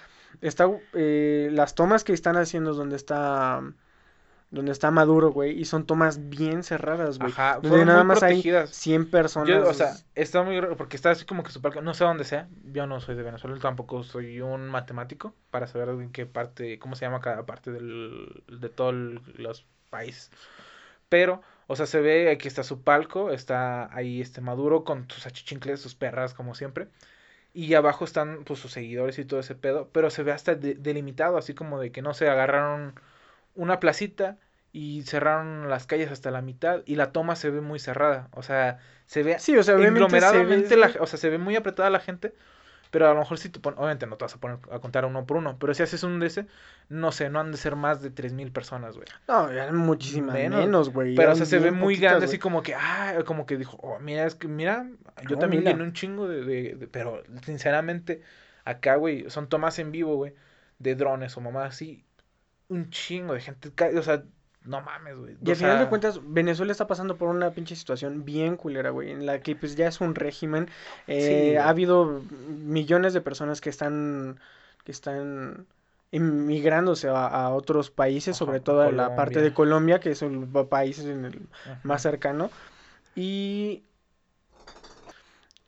está, eh, las tomas que están haciendo donde está, donde está Maduro, güey, y son tomas bien cerradas, güey. Ajá, Donde nada muy más hay protegidas. 100 personas. Yo, o sea, está muy raro porque está así como que su palco, no sé dónde sea, yo no soy de Venezuela, tampoco soy un matemático para saber en qué parte, cómo se llama cada parte del, de todos los países. Pero, o sea, se ve aquí está su palco, está ahí este Maduro con sus achichincles, sus perras como siempre. Y abajo están pues sus seguidores y todo ese pedo, pero se ve hasta de- delimitado, así como de que no se agarraron una placita y cerraron las calles hasta la mitad y la toma se ve muy cerrada, o sea, se ve sí, o sea, obviamente se ve- la, o sea, se ve muy apretada la gente, pero a lo mejor si te pones, obviamente no te vas a poner a contar uno por uno, pero si haces un de ese, no sé, no han de ser más de 3000 personas, güey. No, eran muchísimas Menos, güey. Pero, o sea, se ve muy poquitas, grande, así como que, ah, como que dijo, oh, mira, es que, mira, yo No, también mira. llené un chingo de, de- de- pero sinceramente, acá, güey, son tomas en vivo, güey, de drones o mamás así, un chingo de gente, o sea, no mames, güey. Y al final de cuentas, Venezuela está pasando por una pinche situación bien culera, güey, en la que pues ya es un régimen. eh, Sí, ha habido millones de personas que están, que están inmigrándose a, a otros países, Ajá, sobre todo a la parte de Colombia. Que es el pa- país en el ajá. más cercano. Y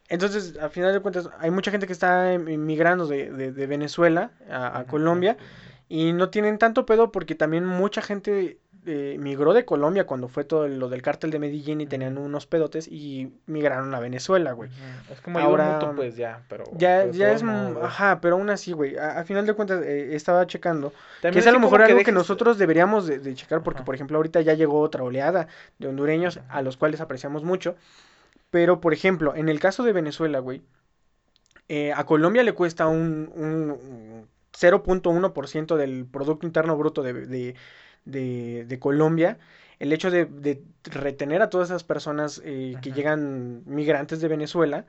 entonces, al final de cuentas, hay mucha gente que está em- inmigrando de, de- de Venezuela a, Colombia. Y no tienen tanto pedo porque también mucha gente eh, migró de Colombia cuando fue todo lo del cártel de Medellín y tenían unos pedotes y migraron a Venezuela, güey. Es como Ahora, mutuo, pues ya, pero. Ya, de ya es, güey. ajá, pero aún así, güey, a, a final de cuentas eh, estaba checando, que es a lo mejor algo que nosotros deberíamos de, de checar porque, Ajá. por ejemplo, ahorita ya llegó otra oleada de hondureños a los cuales apreciamos mucho, pero, por ejemplo, en el caso de Venezuela, güey, eh, a Colombia le cuesta un, un- un 0.1% del Producto Interno Bruto de, de, de- de Colombia. El hecho de, de retener a todas esas personas eh, que llegan migrantes de Venezuela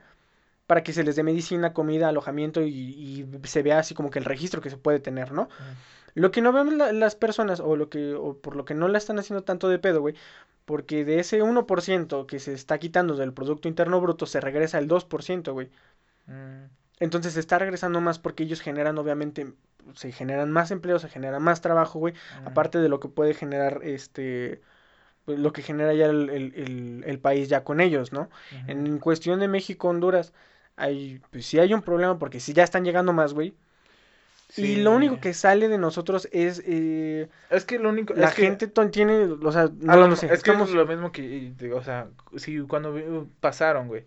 para que se les dé medicina, comida, alojamiento y, y se vea así como que el registro que se puede tener, ¿no? Lo que no vemos la- las personas, o lo que, o por lo que no la están haciendo tanto de pedo, güey, porque de ese 1% que se está quitando del Producto Interno Bruto se regresa el 2%, güey. Mm, Entonces se está regresando más porque ellos generan obviamente se generan más empleos, se genera más trabajo, güey, aparte de lo que puede generar este pues, lo que genera ya el, el- el- el país ya con ellos, ¿no? En cuestión de México, Honduras, hay, pues sí hay un problema porque sí ya están llegando más, güey. Y lo único Sí. que sale de nosotros es eh, Es que lo único... la es que- gente ton- tiene, o sea, no lo- sé, es que es lo mismo que, o sea, si cuando pasaron, güey,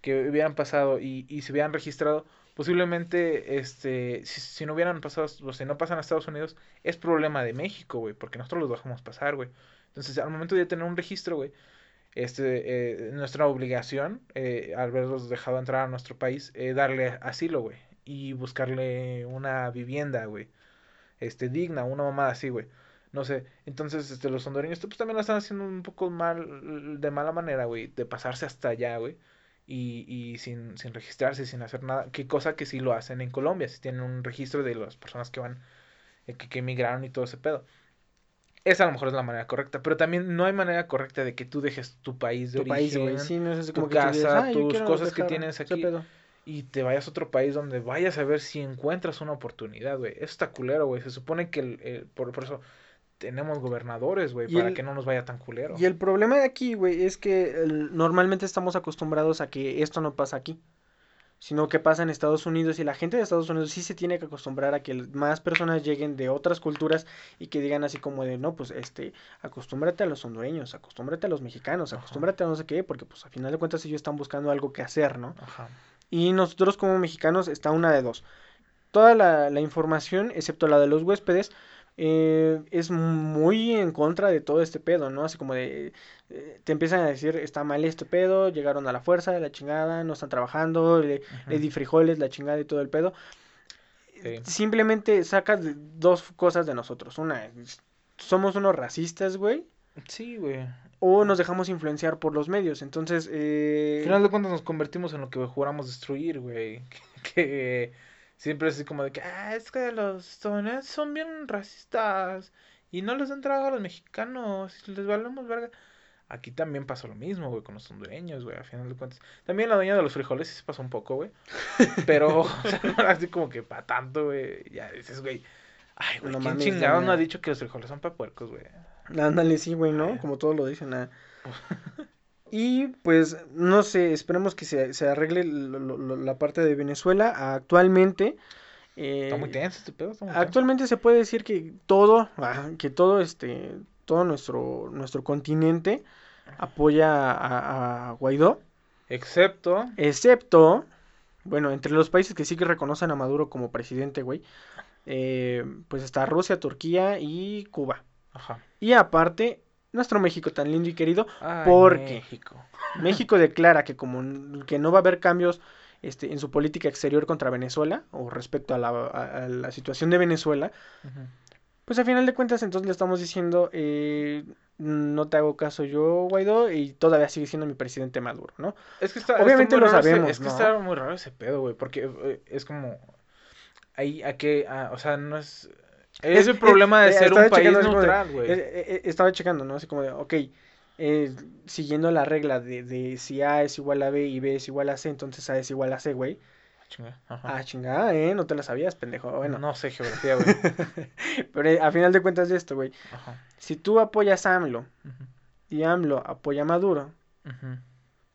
que hubieran pasado y, y se hubieran registrado, posiblemente, este, si, si no hubieran pasado, si no pasan a Estados Unidos, es problema de México, güey, porque nosotros los dejamos pasar, güey. Entonces, al momento de tener un registro, güey, este, eh, nuestra obligación, eh, al haberlos dejado entrar a nuestro país, eh, darle asilo, güey, y buscarle una vivienda, güey, este, digna, una mamada así, güey. No sé, entonces este, los hondureños pues también lo están haciendo un poco mal, de mala manera, güey, de pasarse hasta allá, güey, y, y sin, sin registrarse, sin hacer nada, qué cosa que sí lo hacen en Colombia, si tienen un registro de las personas que van, eh, que, que emigraron y todo ese pedo. Esa a lo mejor es la manera correcta, pero también no hay manera correcta de que tú dejes tu país de tu país, origen sí, no es tu que casa, "Ah, tus cosas que tienes aquí". pedo". y te vayas a otro país donde vayas a ver si encuentras una oportunidad, güey. Eso está culero, güey. Se supone que el, el- por, por eso tenemos gobernadores, güey, para el- que no nos vaya tan culero. Y el problema de aquí, güey, es que el- normalmente estamos acostumbrados a que esto no pasa aquí, sino que pasa en Estados Unidos y la gente de Estados Unidos sí se tiene que acostumbrar a que más personas lleguen de otras culturas y que digan así como de, no, pues este, acostúmbrate a los hondureños, acostúmbrate a los mexicanos, Ajá. acostúmbrate a no sé qué, porque pues a final de cuentas ellos están buscando algo que hacer, ¿no? Ajá. Y nosotros como mexicanos está una de dos. Toda la, la información, excepto la de los huéspedes, eh, es muy en contra de todo este pedo, ¿no? Así como de, eh, te empiezan a decir, está mal este pedo, llegaron a la fuerza, la chingada, no están trabajando, le, le di frijoles, la chingada y todo el pedo. Sí. Simplemente sacas dos cosas de nosotros. Una, somos unos racistas, güey, Sí, güey. o nos dejamos influenciar por los medios. Entonces, eh, Al final de cuentas nos convertimos en lo que juramos destruir, güey. Que siempre es así como de que, ah, es que los estadounidenses son bien racistas y no les dan trabajo a los mexicanos y les valemos verga. Aquí también pasó lo mismo, güey, con los hondureños, güey, a final de cuentas. También la dueña de los frijoles sí se pasó un poco, güey. Pero, o sea, no era así como que para tanto, güey. Ya dices, güey, ay, güey, No ¿quién mames, chingado no ha dicho que los frijoles son para puercos, güey? Ándale, sí, güey, ¿no? Ay. Como todos lo dicen. ah. Y pues, no sé, esperemos que se, se arregle lo- lo- lo- la parte de Venezuela. Actualmente, eh, Está muy tenso este pedo, está muy tenso. actualmente se puede decir que todo, que todo este, todo nuestro, nuestro continente apoya a, a Guaidó, Excepto, excepto, bueno, entre los países que sí que reconocen a Maduro como presidente, güey, eh, pues está Rusia, Turquía y Cuba. ajá. Y aparte, nuestro México tan lindo y querido, Ay, Porque- México. México declara que como que no va a haber cambios este, en su política exterior contra Venezuela o respecto a la, a- a la situación de Venezuela, pues a final de cuentas entonces le estamos diciendo eh, no te hago caso yo Guaidó y todavía sigue siendo mi presidente Maduro, ¿no? Es que está, Obviamente está lo ese- sabemos, es que está muy raro ese pedo, güey, porque eh, es como ahí a qué, a- o sea, no es es, el problema de eh, ser un país neutral, güey. eh, eh, estaba checando, ¿no? Así como de, ok, eh, siguiendo la regla de, de si A es igual a B y B es igual a C, entonces A es igual a C, güey. Chinga, ajá. Ah, chingada, ¿eh? No te la sabías, pendejo. Bueno, no sé geografía, güey. pero eh, a final de cuentas de esto, güey. Ajá. Si tú apoyas a AMLO y AMLO apoya a Maduro, ujú.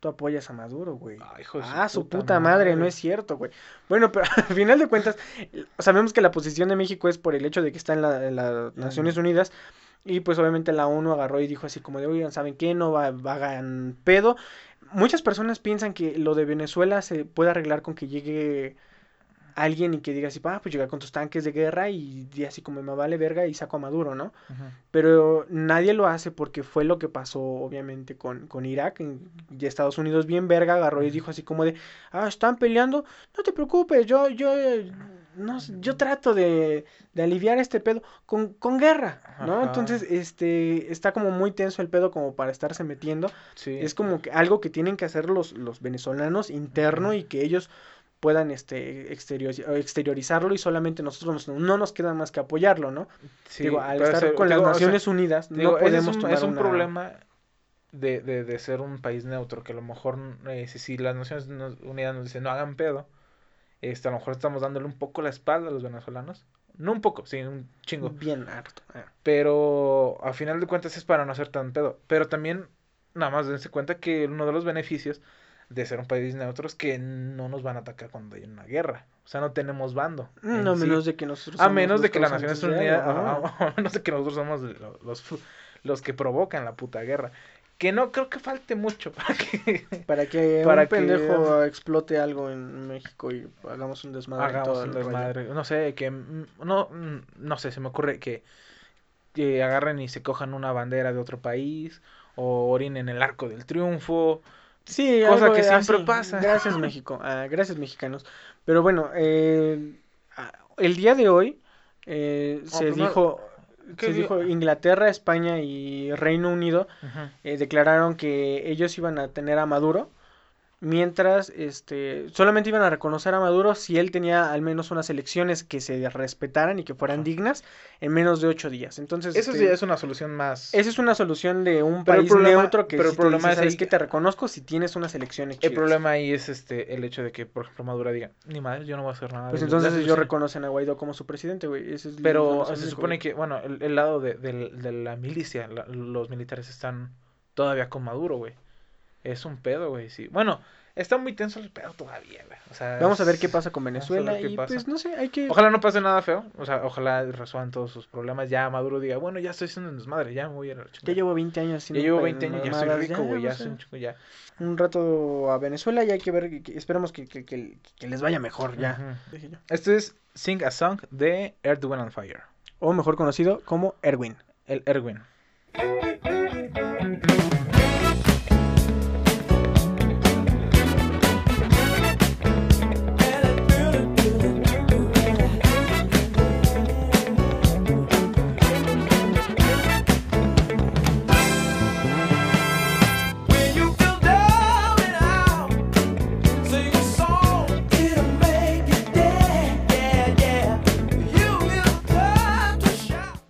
Tú apoyas a Maduro, güey. Ah, hijo de Ah, su puta madre, no es cierto, güey. Bueno, pero al final de cuentas, sabemos que la posición de México es por el hecho de que está en la- en las Naciones Unidas. Y pues obviamente la ONU agarró y dijo así como de, oigan, ¿saben qué? No va, hagan pedo. Muchas personas piensan que lo de Venezuela se puede arreglar con que llegue alguien y que diga así, ah, pues llega con tus tanques de guerra y, y así como me vale verga y saco a Maduro, ¿no? Pero nadie lo hace porque fue lo que pasó, obviamente, con, con Irak. Y Estados Unidos, bien verga, agarró y dijo así como de: Ah, están peleando. No te preocupes, yo, yo, eh, no, yo trato de, de aliviar este pedo con, con guerra, ¿no? Ajá. Entonces, este, está como muy tenso el pedo como para estarse metiendo. Sí. Es como que algo que tienen que hacer los, los venezolanos interno y que ellos puedan este exterior- exteriorizarlo y solamente nosotros nos- no nos queda más que apoyarlo, ¿no? Sí, digo, al estar con digo, las o sea, Naciones Unidas, digo, no podemos es un, es un una- problema de, de, de ser un país neutro, que a lo mejor eh, si, si las Naciones Unidas nos dicen no hagan pedo, este, a lo mejor estamos dándole un poco la espalda a los venezolanos, No un poco, sí, un chingo. Bien harto. ah. Pero a final de cuentas es para no hacer tan pedo. Pero también, nada más dense cuenta que uno de los beneficios de ser un país neutro es que no nos van a atacar cuando hay una guerra. O sea, no tenemos bando. en No, a sí. menos de que nosotros A seamos menos de que las Naciones Unidas, a menos de que nosotros somos lo- los, los que provocan la puta guerra. Que no creo que falte mucho para que Para que Para un que- pendejo explote algo en México y hagamos un desmadre. hagamos un desmadre. No sé, que mm, no, mm, no sé, se me ocurre que, que agarren y se cojan una bandera de otro país o orinen el arco del triunfo. Sí, Cosa algo que siempre pasa. Gracias, México. Ah, gracias, mexicanos. Pero bueno, eh, ah, el día de hoy eh, No, se primero- dijo, ¿Qué se di- dijo Inglaterra, España y Reino Unido eh, declararon que ellos iban a tener a Maduro, mientras este solamente iban a reconocer a Maduro si él tenía al menos unas elecciones que se respetaran y que fueran dignas en menos de ocho días. Entonces, Eso este, sí es una solución más. esa es una solución de un Pero el país problema- neutro que pero sí el problema es ¿sabes ahí- qué? Te reconozco si tienes unas elecciones El chidas". problema ahí es este el hecho de que, por ejemplo, Maduro diga, ni madre, yo no voy a hacer nada. Pues de- entonces de ellos elecciones". reconocen a Guaidó como su presidente, güey. Es Pero el se supone que, bueno, el, el lado de, del- de la milicia, la- los militares están todavía con Maduro, güey. Es un pedo, güey, sí. Bueno, está muy tenso el pedo todavía, güey. O sea, Vamos a ver qué pasa con Venezuela y pasa. pues no sé, hay que... Ojalá no pase nada feo, o sea, ojalá resuelvan todos sus problemas. Ya Maduro diga, bueno, ya estoy haciendo un desmadre, ya me voy a la Ya chingada. llevo 20 años Ya haciendo llevo pe- 20 años, ya soy rico, güey, ya soy un chico, ya. un rato a Venezuela y hay que ver, que- que- esperemos que, que, que- que les vaya mejor ya. Yo. Esto es Sing a Song de Earth, Wind and Fire. O mejor conocido como Erwin. El Erwin.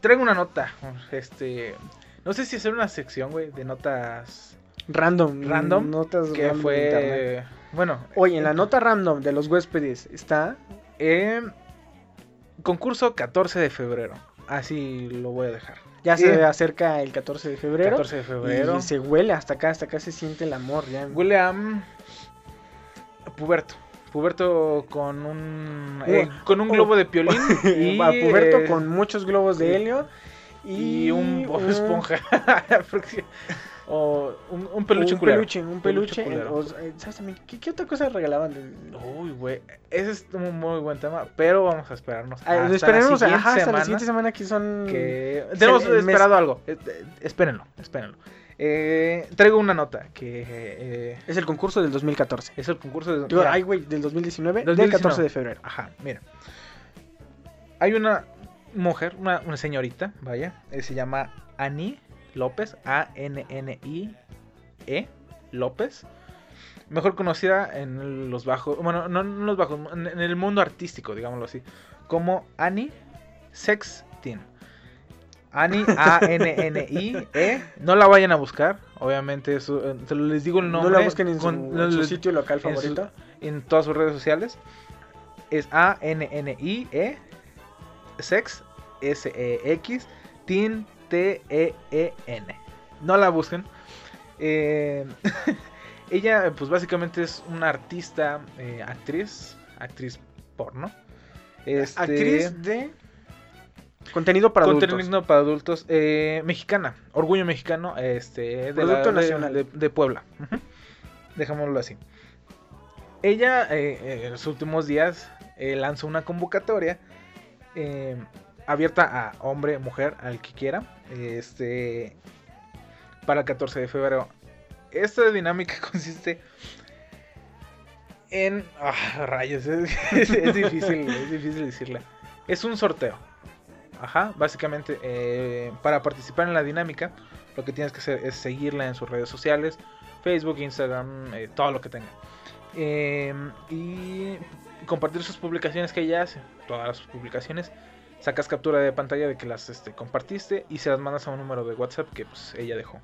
Traigo una nota, este... No sé si hacer una sección, güey, de notas Random. random. Notas que random internet. fue... Bueno. Oye, en la nota random de los huéspedes está... eh, concurso 14 de febrero. Así lo voy a dejar. Ya se Eh, acerca el 14 de febrero. 14 de febrero. Y se huele hasta acá, hasta acá se siente el amor ya. Huele a mm, puberto. Puberto con un eh, Uh, con un globo de piolín y a puberto eh, con muchos globos de helio y un Bob Esponja. o un, un peluche un culero. peluche, un peluche. culero. o ¿Sabes también? ¿Qué, qué otra cosa regalaban? de- Uy, güey, ese es un muy buen tema, pero vamos a esperarnos Ah, hasta esperemos, la siguiente ajá, hasta semana la siguiente semana que son... que tenemos mes- esperado algo. Eh, eh, espérenlo, espérenlo. Eh, traigo una nota que eh, Es el concurso del 2014. es el concurso de Digo, mira, ay, güey, del 2019, del 2019. 14 de febrero. Ajá, mira. Hay una mujer, una, una señorita, vaya, eh, se llama Annie López, A-N-N-I-E López. Mejor conocida en los bajos, bueno, no en los bajos, en, en el mundo artístico, digámoslo así, como Annie Sextin. Annie, A-N-N-I-E. No la vayan a buscar, obviamente, eso, eh, se les digo el nombre. no la busquen en su, con- en su sitio local en su- favorito. en todas sus redes sociales. Es A-N-N-I-E Sex S-E-X Tin T-E-E-N. No la busquen. Eh, ella, pues básicamente es una artista, eh, actriz, actriz porno. Este, Actriz de contenido para adultos. contenido para adultos eh, mexicana, orgullo mexicano, este, de, Producto la- nacional. de, de Puebla. Ujú. Dejémoslo así. Ella eh, eh, en los últimos días eh, lanzó una convocatoria abierta a hombre, mujer, al que quiera, este, para el 14 de febrero. Esta dinámica consiste en... ah, rayos, es, es difícil, es difícil decirle. Es un sorteo. Ajá, básicamente eh, para participar en la dinámica lo que tienes que hacer es seguirla en sus redes sociales, Facebook, Instagram, eh, todo lo que tenga. Eh, y compartir sus publicaciones que ella hace, todas las publicaciones. Sacas captura de pantalla de que las este, compartiste y se las mandas a un número de WhatsApp que pues, ella dejó.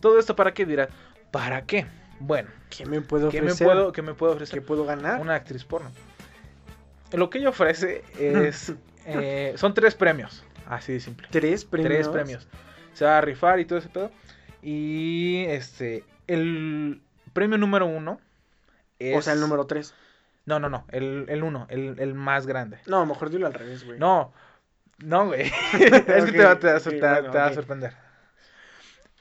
Todo esto para qué dirá, ¿para qué? Bueno, ¿Qué me puedo ¿qué me ofrecer? puedo, qué me puedo ofrecer? ¿Qué puedo ganar? una actriz porno. Lo que ella ofrece es eh, son tres premios. Así de simple. Tres premios. Tres premios. Se va a rifar y todo ese pedo. Y este. El premio número uno. Es... O sea, el número tres. No, no, no. El, el uno. El, el más grande. No, mejor dilo al revés, güey. No. No, güey. es que te va, te va te va- bueno, te va a sorprender.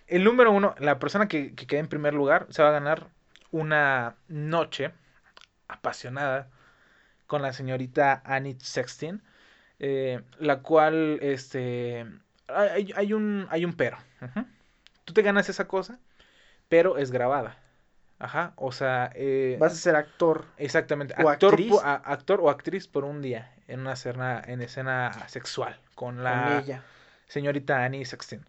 El número uno, la persona que, que quede en primer lugar, se va a ganar una noche apasionada con la señorita Annie Sexton, eh, la cual, este, hay, hay un, hay un pero. Tú te ganas esa cosa, pero es grabada. Ajá, o sea, eh, Vas a ser actor. Exactamente, ¿O actor, actriz? po- a- actor o actriz por un día en una escena, en escena sexual con la Con ella. señorita Annie Sexton.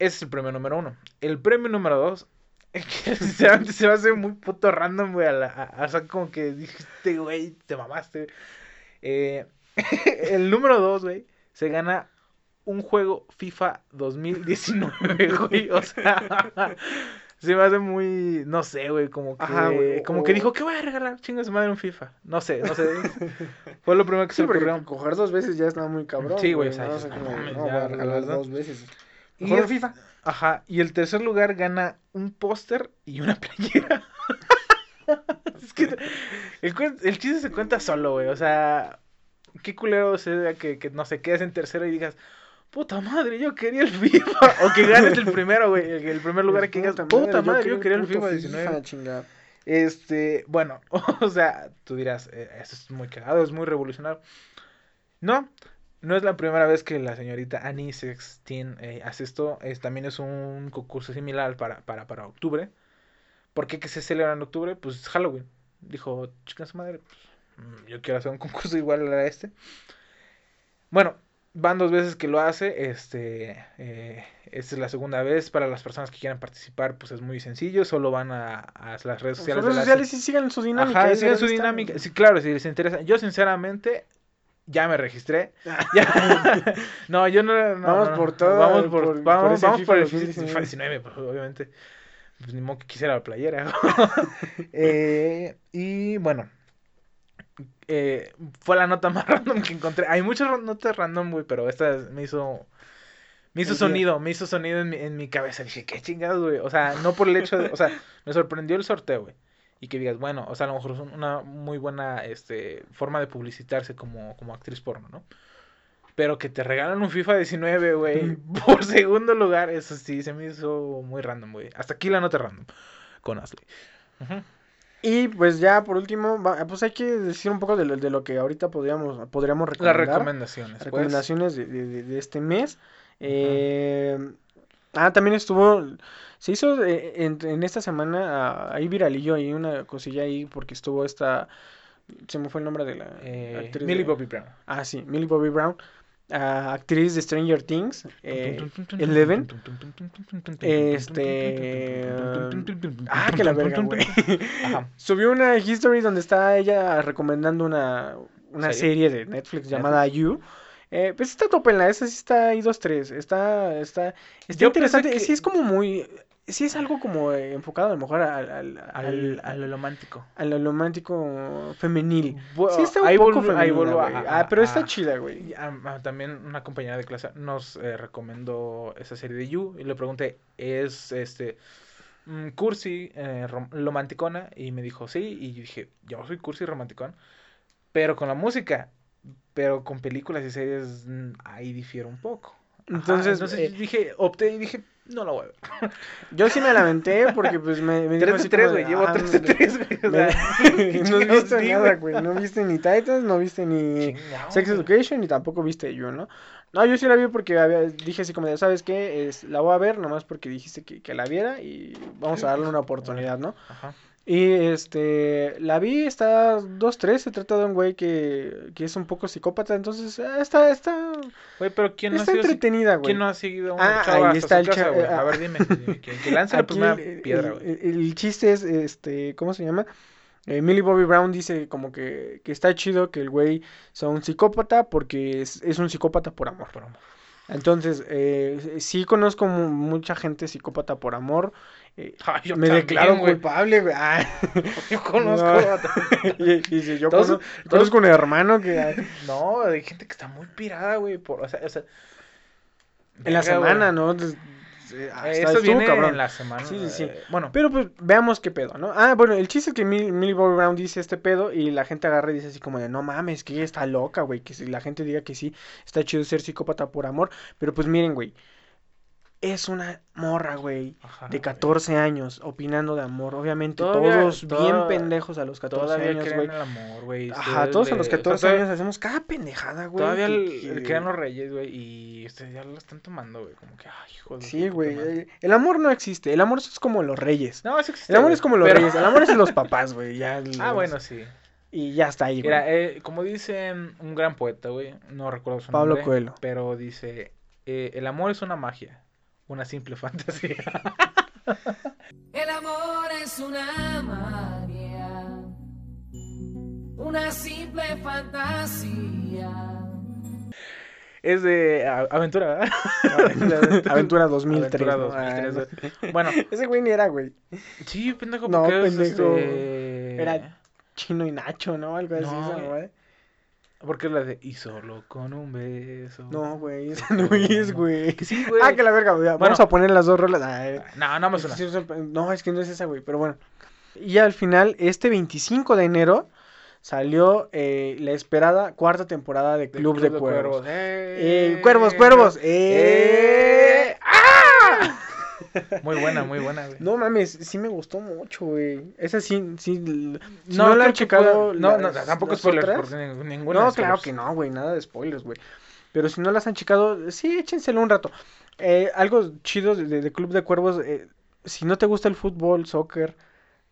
Ese es el premio número uno. El premio número dos, es que sinceramente se va a hacer muy puto random, güey. a la- a- O sea, como que dijiste, güey, te mamaste. Eh, el número dos, güey, se gana un juego FIFA 2019, güey. O sea, se me hace muy, no sé, güey, como que, Ajá, güey, como o- que dijo, ¿qué voy a regalar? Chinga su madre un FIFA. No sé, no sé. Fue lo primero que se Sí, le porque ocurrió. coger dos veces ya está muy cabrón. Sí, güey, o sea, ¿no? no ya, voy a regalar dos veces. Y el- FIFA. Ajá, y el tercer lugar gana un póster y una playera. es que el, el chiste se cuenta solo, güey. O sea, qué culero sea que, que no sé, quedes en tercero y digas, puta madre, yo quería el FIFA. o que ganes el primero, güey. El, el primer lugar que digas, puta madre, yo quería el FIFA 19. chingada. Este, bueno, o sea, tú dirás, eh, eso es muy cagado, es muy revolucionario. No, no es la primera vez que la señorita Annie Sexton eh, hace esto. Es, también es un concurso similar para, para, para octubre. ¿Por qué que se celebra en octubre? Pues Halloween. Dijo, chica su madre, pues, yo quiero hacer un concurso igual a este. Bueno, van dos veces que lo hace. Este, eh, esta es la segunda vez. Para las personas que quieran participar, pues es muy sencillo. Solo van a, a las redes sociales. redes de la sociales sí sigan su dinámica. Ajá, sigan su dinámica. Sí, claro, si les interesa. Yo, sinceramente, ya me registré. Ya- no, yo no. no, Vamos no, por todo, Vamos por, por- vamos, por ese vamos por el FIFA FIFA 2019. 19, pues, obviamente. Pues ni modo que quisiera la playera. Eh, y bueno. Eh, fue la nota más random que encontré. Hay muchas notas random, güey, pero esta me hizo. Me hizo sonido, me hizo sonido en mi, en mi cabeza. Dije, qué chingados, güey. O sea, no por el hecho de. O sea, me sorprendió el sorteo, güey. Y que digas, bueno, o sea, a lo mejor es un- una muy buena este, forma de publicitarse como, como actriz porno, ¿no? Pero que te regalan un FIFA 19, güey, por segundo lugar, eso sí, se me hizo muy random, güey. Hasta aquí la nota random con Ashley. Ujú. Y pues ya por último, pues hay que decir un poco de lo, de lo que ahorita podríamos, podríamos Las recomendar. recomendaciones. pues. recomendaciones de, de- de- de este mes. Eh, ah, también estuvo, se hizo eh, en, en esta semana, ah, ahí viralillo, ahí una cosilla ahí, porque estuvo esta, se me fue el nombre de la Eh, actriz Millie Bobby Brown. Ah, sí, Millie Bobby Brown, ah, actriz de Stranger Things, eh, Eleven. Este, ah, que la verga, güey. Subió una history donde está ella recomendando una, una ¿Serie? de Netflix llamada You. Eh, pues está topenla, esa sí está ahí 2-3. Está, está, está Yo interesante. que- Sí, es como muy. Sí, es algo como enfocado a lo mejor al, al, Al, a lo romántico. a lo romántico femenil. Sí, está un ahí poco volvo- femenina, ahí vuelvo güey. a- Ah, pero está chida, güey. Ah, ah, también una compañera de clase nos eh, recomendó esa serie de You y le pregunté, ¿es este mm, cursi, eh, rom- romanticona? Y me dijo, sí, y yo dije, yo soy cursi romanticón, pero con la música, pero con películas y series mm, ahí difiero un poco. Ajá, Entonces, entonces eh, dije, opté y dije, no la voy a ver. Yo sí me lamenté porque pues me, me dijo Tres de así tres, como de, güey, llevo ah, tres de me- tres, güey. o me- sea, ¿qué no chingados viste vi, nada, güey. No viste ni Titans, no viste ni Chingado, Sex güey. Education y tampoco viste You, ¿no? No, yo sí la vi porque había, dije así como ¿sabes qué? Es, la voy a ver nomás porque dijiste que, que la viera y vamos a darle una oportunidad, ¿no? Ajá. Y este, la vi, está 2-3, se trata de un güey que, que es un poco psicópata, entonces ah, está, está, Güey, pero ¿quién no ha sido entretenida, güey. ¿Quién no ha seguido a una Ah, ahí está el ah, A ver, dime. dime, Que, que lance la Aquí primera piedra, el- güey. el- el chiste es, este, ¿cómo se llama? Eh, Millie Bobby Brown dice como que, que está chido que el güey sea un psicópata porque es, es un psicópata por amor. Por amor. Entonces, eh, sí conozco mu- mucha gente psicópata por amor. Ay, yo me también, declaro culpable, güey. Ah, Yo conozco. No. y, y dice, yo Todos- cono- todos- conozco un hermano que ah, No, hay gente que está muy pirada, güey. Por, o sea, o sea, en la semana, ¿no? Eh, hasta Eso estuvo viene cabrón. en la semana. Sí, sí, sí. eh, bueno, Pero pues veamos qué pedo, ¿no? Ah, bueno, el chiste es que Mill- Millie Bobby Brown dice este pedo y la gente agarra y dice así como de, no mames, que ella está loca, güey, que si la gente diga que sí, está chido ser psicópata por amor, pero pues miren, güey, es una morra, güey, ajá, de güey. 14 años, opinando de amor, obviamente Todavía- todos bien pendejos a los 14 Todavía años, creen güey. en el amor, güey. Ajá, todos a los o sea, 14 todavía- años hacemos cada pendejada, güey. Todavía que- el- que- crean los reyes, güey, y ustedes ya lo están tomando, güey. Como que, ay, hijo de su Sí, güey, eh, el amor no existe, el amor es como los reyes. No, eso existe. El amor güey, es como los pero- reyes, el amor es los papás, güey, ya. Ah, bueno, sí. Y ya está ahí, güey. Mira, eh, como dice un gran poeta, güey, no recuerdo su Pablo nombre. Coelho. Pero dice, eh, el amor es una magia, una simple fantasía. El amor es una magia, una simple fantasía. es de a- aventura, ¿verdad? Aventura 2003. Aventura ¿no? 2003, Ah, güey. Bueno, Ese güey ni era, güey. sí, pendejo, No, porque es, pendejo. este, Era Chino y Nacho, ¿no? Algo así, No, esa güey. Porque es la de, y solo con un beso. No, güey, ese no es, güey. Sí, güey. Ah, que la verga, güey. Vamos a poner las dos rolas. Ay, No, no me suena. No, es que no es esa, güey, pero bueno. Y al final, este 25 de enero, salió eh, la esperada cuarta temporada de Club, de, Cuervos. ¡Eh! Eh, cuervos, cuervos. ¡Eh! Muy buena, muy buena, güey. No mames, sí me gustó mucho, güey. Esa sí, sí. si no, la creo han checado. pueda- No, no, tampoco spoilers. otras, Porque ning- ninguna No, claro que no, güey, nada de spoilers, güey. Pero si no las han checado, sí, échenselo un rato. Eh, algo chido de, de- de Club de Cuervos, eh, si no te gusta el fútbol, soccer,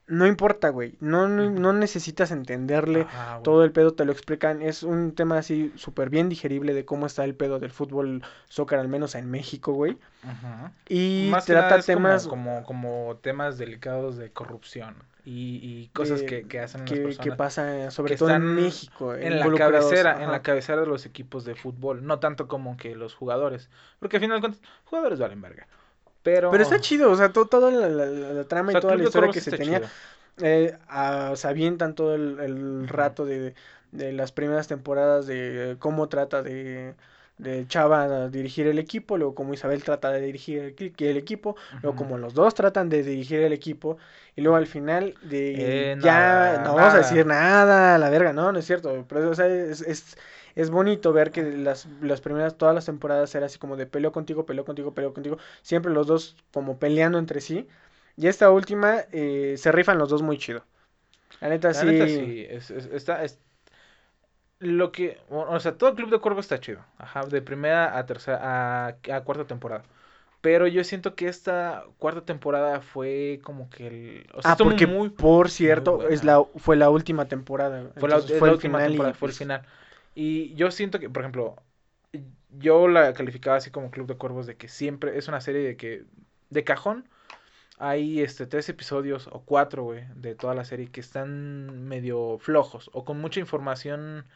no importa, güey. No, no, no necesitas entenderle. Ajá. Todo el pedo te lo explican. Es un tema así súper bien digerible de cómo está el pedo del fútbol, soccer, al menos en México, güey. Ajá. Y Más que nada trata es temas como, como, temas delicados de corrupción y, y cosas de- que, que hacen las que, personas. que pasa sobre que todo en México. en la cabecera, en la cabecera de los equipos de fútbol, no tanto como que los jugadores, porque al final de cuentas, jugadores valen verga. Pero, Pero está chido, o sea, to- toda la, la- la- la trama o sea, y toda la historia que se tenía. eh, a- se avientan todo el, el rato de, de las primeras temporadas de eh, cómo trata de, de Chava a dirigir el equipo, luego cómo Isabel trata de dirigir el, el equipo, luego como los dos tratan de dirigir el equipo, y luego al final de Eh, ya nada, no vamos a decir nada, la verga, no, no es cierto, pero o sea, es, es, es bonito ver que las, las primeras, todas las temporadas era así como de peleo contigo, peleo contigo, peleo contigo, siempre los dos como peleando entre sí. Y esta última eh, se rifan los dos muy chido. La neta La sí. neta sí, es, es- está, es- lo que, o sea, todo Club de Cuervos está chido, ajá, de primera a tercera, a, a cuarta temporada. Pero yo siento que esta cuarta temporada fue como que el, o sea, ah, porque muy, por cierto, es la, fue la última temporada. fue la, entonces es fue la el última final y, temporada, fue el pues, final. Y yo siento que, por ejemplo, yo la calificaba así como Club de Cuervos de que siempre es una serie de que, de cajón, hay este tres episodios o cuatro, güey, de toda la serie que están medio flojos o con mucha información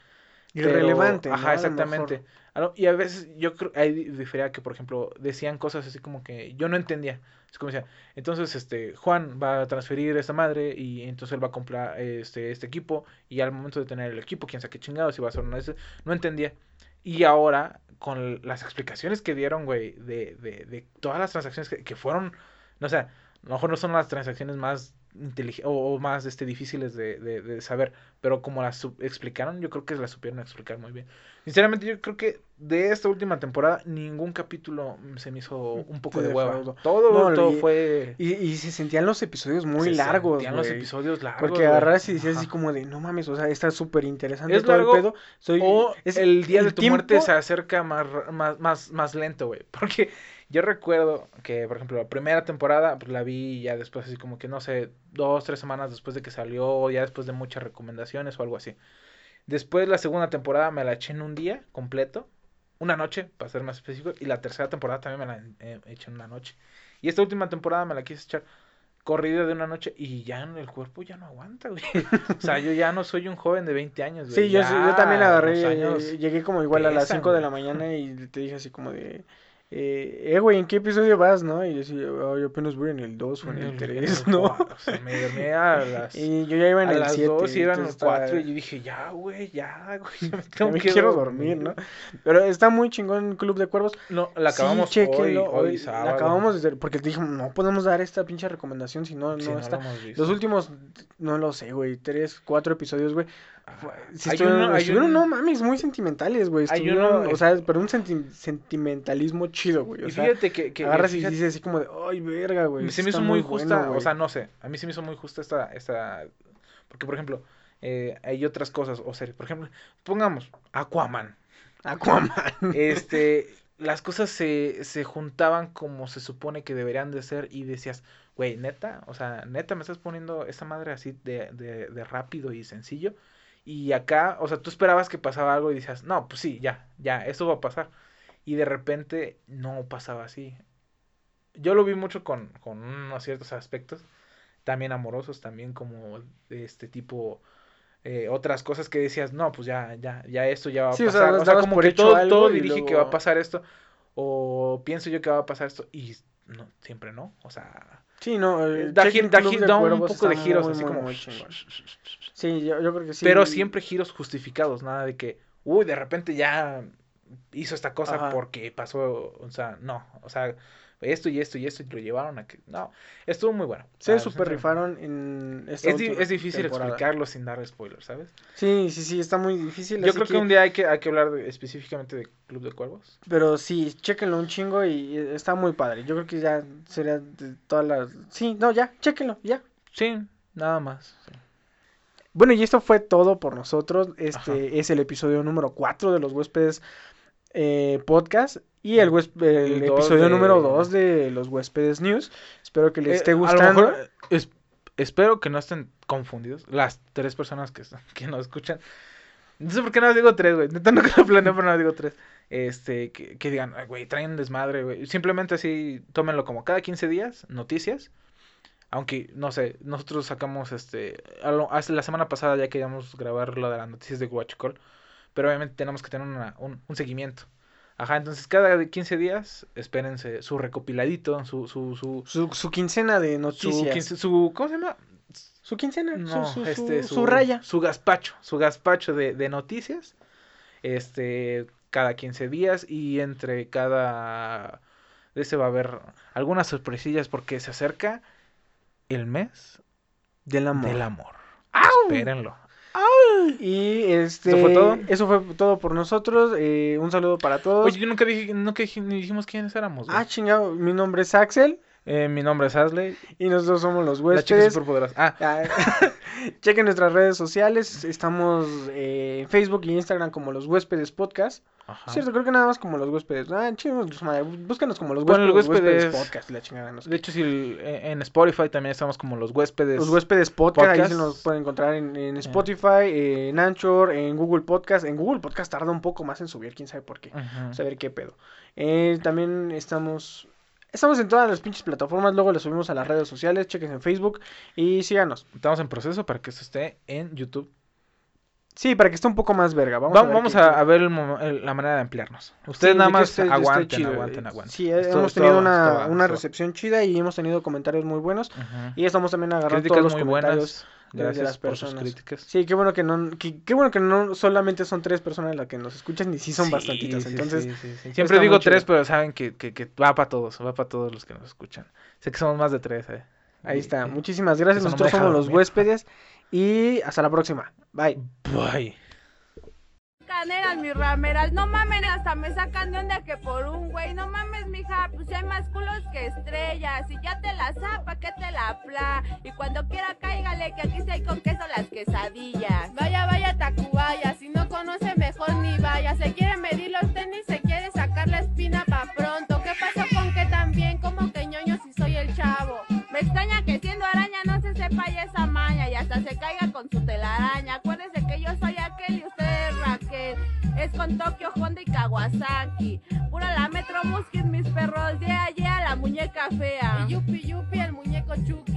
Irrelevante. ¿no? Ajá, lo exactamente. A Y a veces yo creo, ahí di- difería que, por ejemplo, decían cosas así como que yo no entendía. Es como decía, entonces, este, Juan va a transferir a esta madre y entonces él va a comprar este, este equipo y al momento de tener el equipo, quién sabe qué chingados, si va a ser una de esas, no entendía. Y ahora, con las explicaciones que dieron, güey, de, de, de todas las transacciones que, que fueron, no sé, a lo mejor no son las transacciones más inteligentes o, o más este, difíciles de, de, de saber, pero como las explicaron, yo creo que las supieron explicar muy bien. Sinceramente, yo creo que de esta última temporada ningún capítulo mm, se me hizo un poco de hueva. Todo, No, todo y- fue... Y, y se sentían los episodios muy se largos. sentían los episodios largos. Porque agarras y decías así como de, no mames, o sea, está súper interesante Es todo largo, el pedo. Soy, O es el día el de tu tiempo- muerte se acerca más, más, más, más lento, güey. Porque yo recuerdo que, por ejemplo, la primera temporada, pues la vi ya después, así como que, no sé, dos, tres semanas después de que salió, ya después de muchas recomendaciones o algo así. Después la segunda temporada me la eché en un día completo, una noche, para ser más específico, y la tercera temporada también me la eh, eché en una noche. Y esta última temporada me la quise echar corrida de una noche y ya en el cuerpo ya no aguanta, güey. O sea, yo ya no soy un joven de 20 años, güey. Sí, yo, yo también agarré, llegué como igual a las pesan, 5 de la mañana y te dije así como de, eh, eh, güey, ¿en qué episodio vas, no? Y yo decía, "Oh, yo apenas voy en el 2 o en el 3, ¿no? O sea, me dormía a las, Y yo ya iba en a el las 7. 2 y eran los entonces estaba- 4 y yo dije, ya, güey, ya, güey, ya me ya tengo me que quiero dormir, ¿no? Pero está muy chingón Club de Cuervos. No, la Sí, acabamos hoy, chéquenlo, hoy, hoy, sábado. La acabamos de porque te dije, no podemos dar esta pinche recomendación si no, Sí, no no está. lo hemos visto. Los últimos, no lo sé, güey, tres, cuatro episodios, güey. Hay estuvieron, uno- hay estuvieron, un- no mames, muy sentimentales, güey. Hay uno- o sea, pero un senti- sentimentalismo chido, güey. O Y sea, fíjate que, que agarras y fíjate- dices así como de, ay, verga, güey. se me hizo muy justa, bueno, o güey". sea, no sé, a mí se me hizo muy justa esta, esta, porque por ejemplo, eh, hay otras cosas, o series, por ejemplo, pongamos Aquaman, Aquaman. este, las cosas se, se juntaban como se supone que deberían de ser y decías, güey, neta, o sea, neta me estás poniendo esa madre así de, de, de rápido y sencillo, y acá, o sea, tú esperabas que pasaba algo y decías, no, pues sí, ya, ya, eso va a pasar, y de repente no pasaba así. Yo lo vi mucho con, con unos ciertos aspectos, también amorosos, también como de este tipo, eh, otras cosas que decías, no, pues ya, ya, ya esto ya va a Sí, o sea, pasar. O sea, como que todo, todo dirige que va a pasar esto, o pienso yo que va a pasar esto, y no, siempre no, o sea, Sí, no, eh, da, gi- da de da un Cuervos, poco de giros, muy, así muy, como... muy. Sí, yo, yo creo que sí. Pero siempre giros justificados, nada de que, uy, de repente ya hizo esta cosa Ajá. porque pasó, o sea, no, o sea, esto y esto y esto y lo llevaron a que, no, estuvo muy bueno. Se Ah, super rifaron en esta Es, di- es difícil temporada. explicarlo sin dar spoilers, ¿sabes? Sí, sí, sí, está muy difícil. Yo creo que, un día hay que, hay que hablar de- específicamente de Club de Cuervos. Pero sí, chéquenlo un chingo y está muy padre. Yo creo que ya sería de todas las... Sí, no, ya, chéquenlo, ya. Sí, nada más. Bueno, y esto fue todo por nosotros. Este Ajá. es el episodio número 4 de los huéspedes eh, podcast y el, episodio de- número 2 de los huéspedes news. Espero que les Eh, esté a lo gustando. mejor, es- espero que no estén confundidos las tres personas que, que nos escuchan. No sé por qué no digo tres, güey. Neta nunca lo planeo, pero no digo tres. Este, que, que digan, "Ay, güey, traen desmadre, güey. Simplemente así, tómenlo como cada 15 días, noticias. Aunque, no sé, nosotros sacamos este. lo- hace la semana pasada ya queríamos grabar lo de las noticias de Guachicol. Pero obviamente tenemos que tener una- un, un seguimiento. Ajá, entonces cada 15 días, espérense su recopiladito, su, su, su, Su, su quincena de su, noticias. quince- su- ¿cómo se llama? Su quincena, No, su, su, este, su- su raya. Su gazpacho, su gazpacho de, de noticias. Este, cada 15 días y entre cada de ese va a haber algunas sorpresillas porque se acerca el mes Del amor. del amor. Espérenlo. Y este, ¿Eso fue todo? eso fue todo por nosotros. eh, un saludo para todos. Oye, yo nunca dije, nunca dijimos quiénes éramos. güey. ah, chingado, mi nombre es Axel Eh, mi nombre es Asley. y nosotros somos los huéspedes. superpoderosa. Ah, Ah, Chequen nuestras redes sociales. Estamos eh, en Facebook y Instagram como los huéspedes podcast. ajá. Cierto, creo que nada más como los huéspedes. Ah, chingos, madre, búscanos como los Bueno, huéspedes, los huéspedes huéspedes- podcast. La chingada, no sé De hecho, si el- eh, en Spotify también estamos como los huéspedes. Los huéspedes podcast, ahí se Podcast. nos pueden encontrar en, en Spotify, en Anchor, en Google Podcast. En Google Podcast tarda un poco más en subir, quién sabe por qué. Ujú. Saber qué pedo. Eh, también estamos estamos en todas las pinches plataformas, luego las subimos a las redes sociales, chequen en Facebook y síganos. Estamos en proceso para que esto esté en YouTube. Sí, para que esté un poco más verga. Vamos, Va- a ver Vamos a, ver el la manera de ampliarnos. Ustedes Sí, nada más aguanten, eh. aguanten, aguanten. Sí, Esto- hemos tenido una, una recepción chida y hemos tenido comentarios muy buenos. Y estamos también agarrando Críticas todos los muy comentarios. buenas. De- de Gracias las por sus personas. críticas. Sí, qué bueno que no, que- qué bueno que no solamente son tres personas las que nos escuchan y sí son Sí, bastantitas. sí, Entonces, sí, está Siempre digo tres, pero saben que, que, que va para todos, va para todos los que nos escuchan. Sé que somos más de tres, eh. ahí está. Muchísimas gracias. no Nosotros deja somos los huéspedes y hasta la próxima. Bye. Bye. No mamen, hasta me sacan de onda que por un güey, no mames, mija, pues hay más culos que estrellas, y ya te la zapa, que te la pla, y cuando quiera cáigale, que aquí sí hay con queso las quesadillas. Vaya, vaya, Tacubaya, si no conoce mejor ni vaya, se quiere medir los tenis, se quiere sacar la espina pa' pronto, ¿qué pasó con que también, como que ñoño si soy el chavo? Me extraña que siendo araña no se sepa ya esa maña, y hasta se caiga con su telaraña, Es con Tokio, Honda y Kawasaki. Pura la Metro Muskin, mis perros. Yeah, yeah, la muñeca fea. Y yupi, yupi, el muñeco Chucky.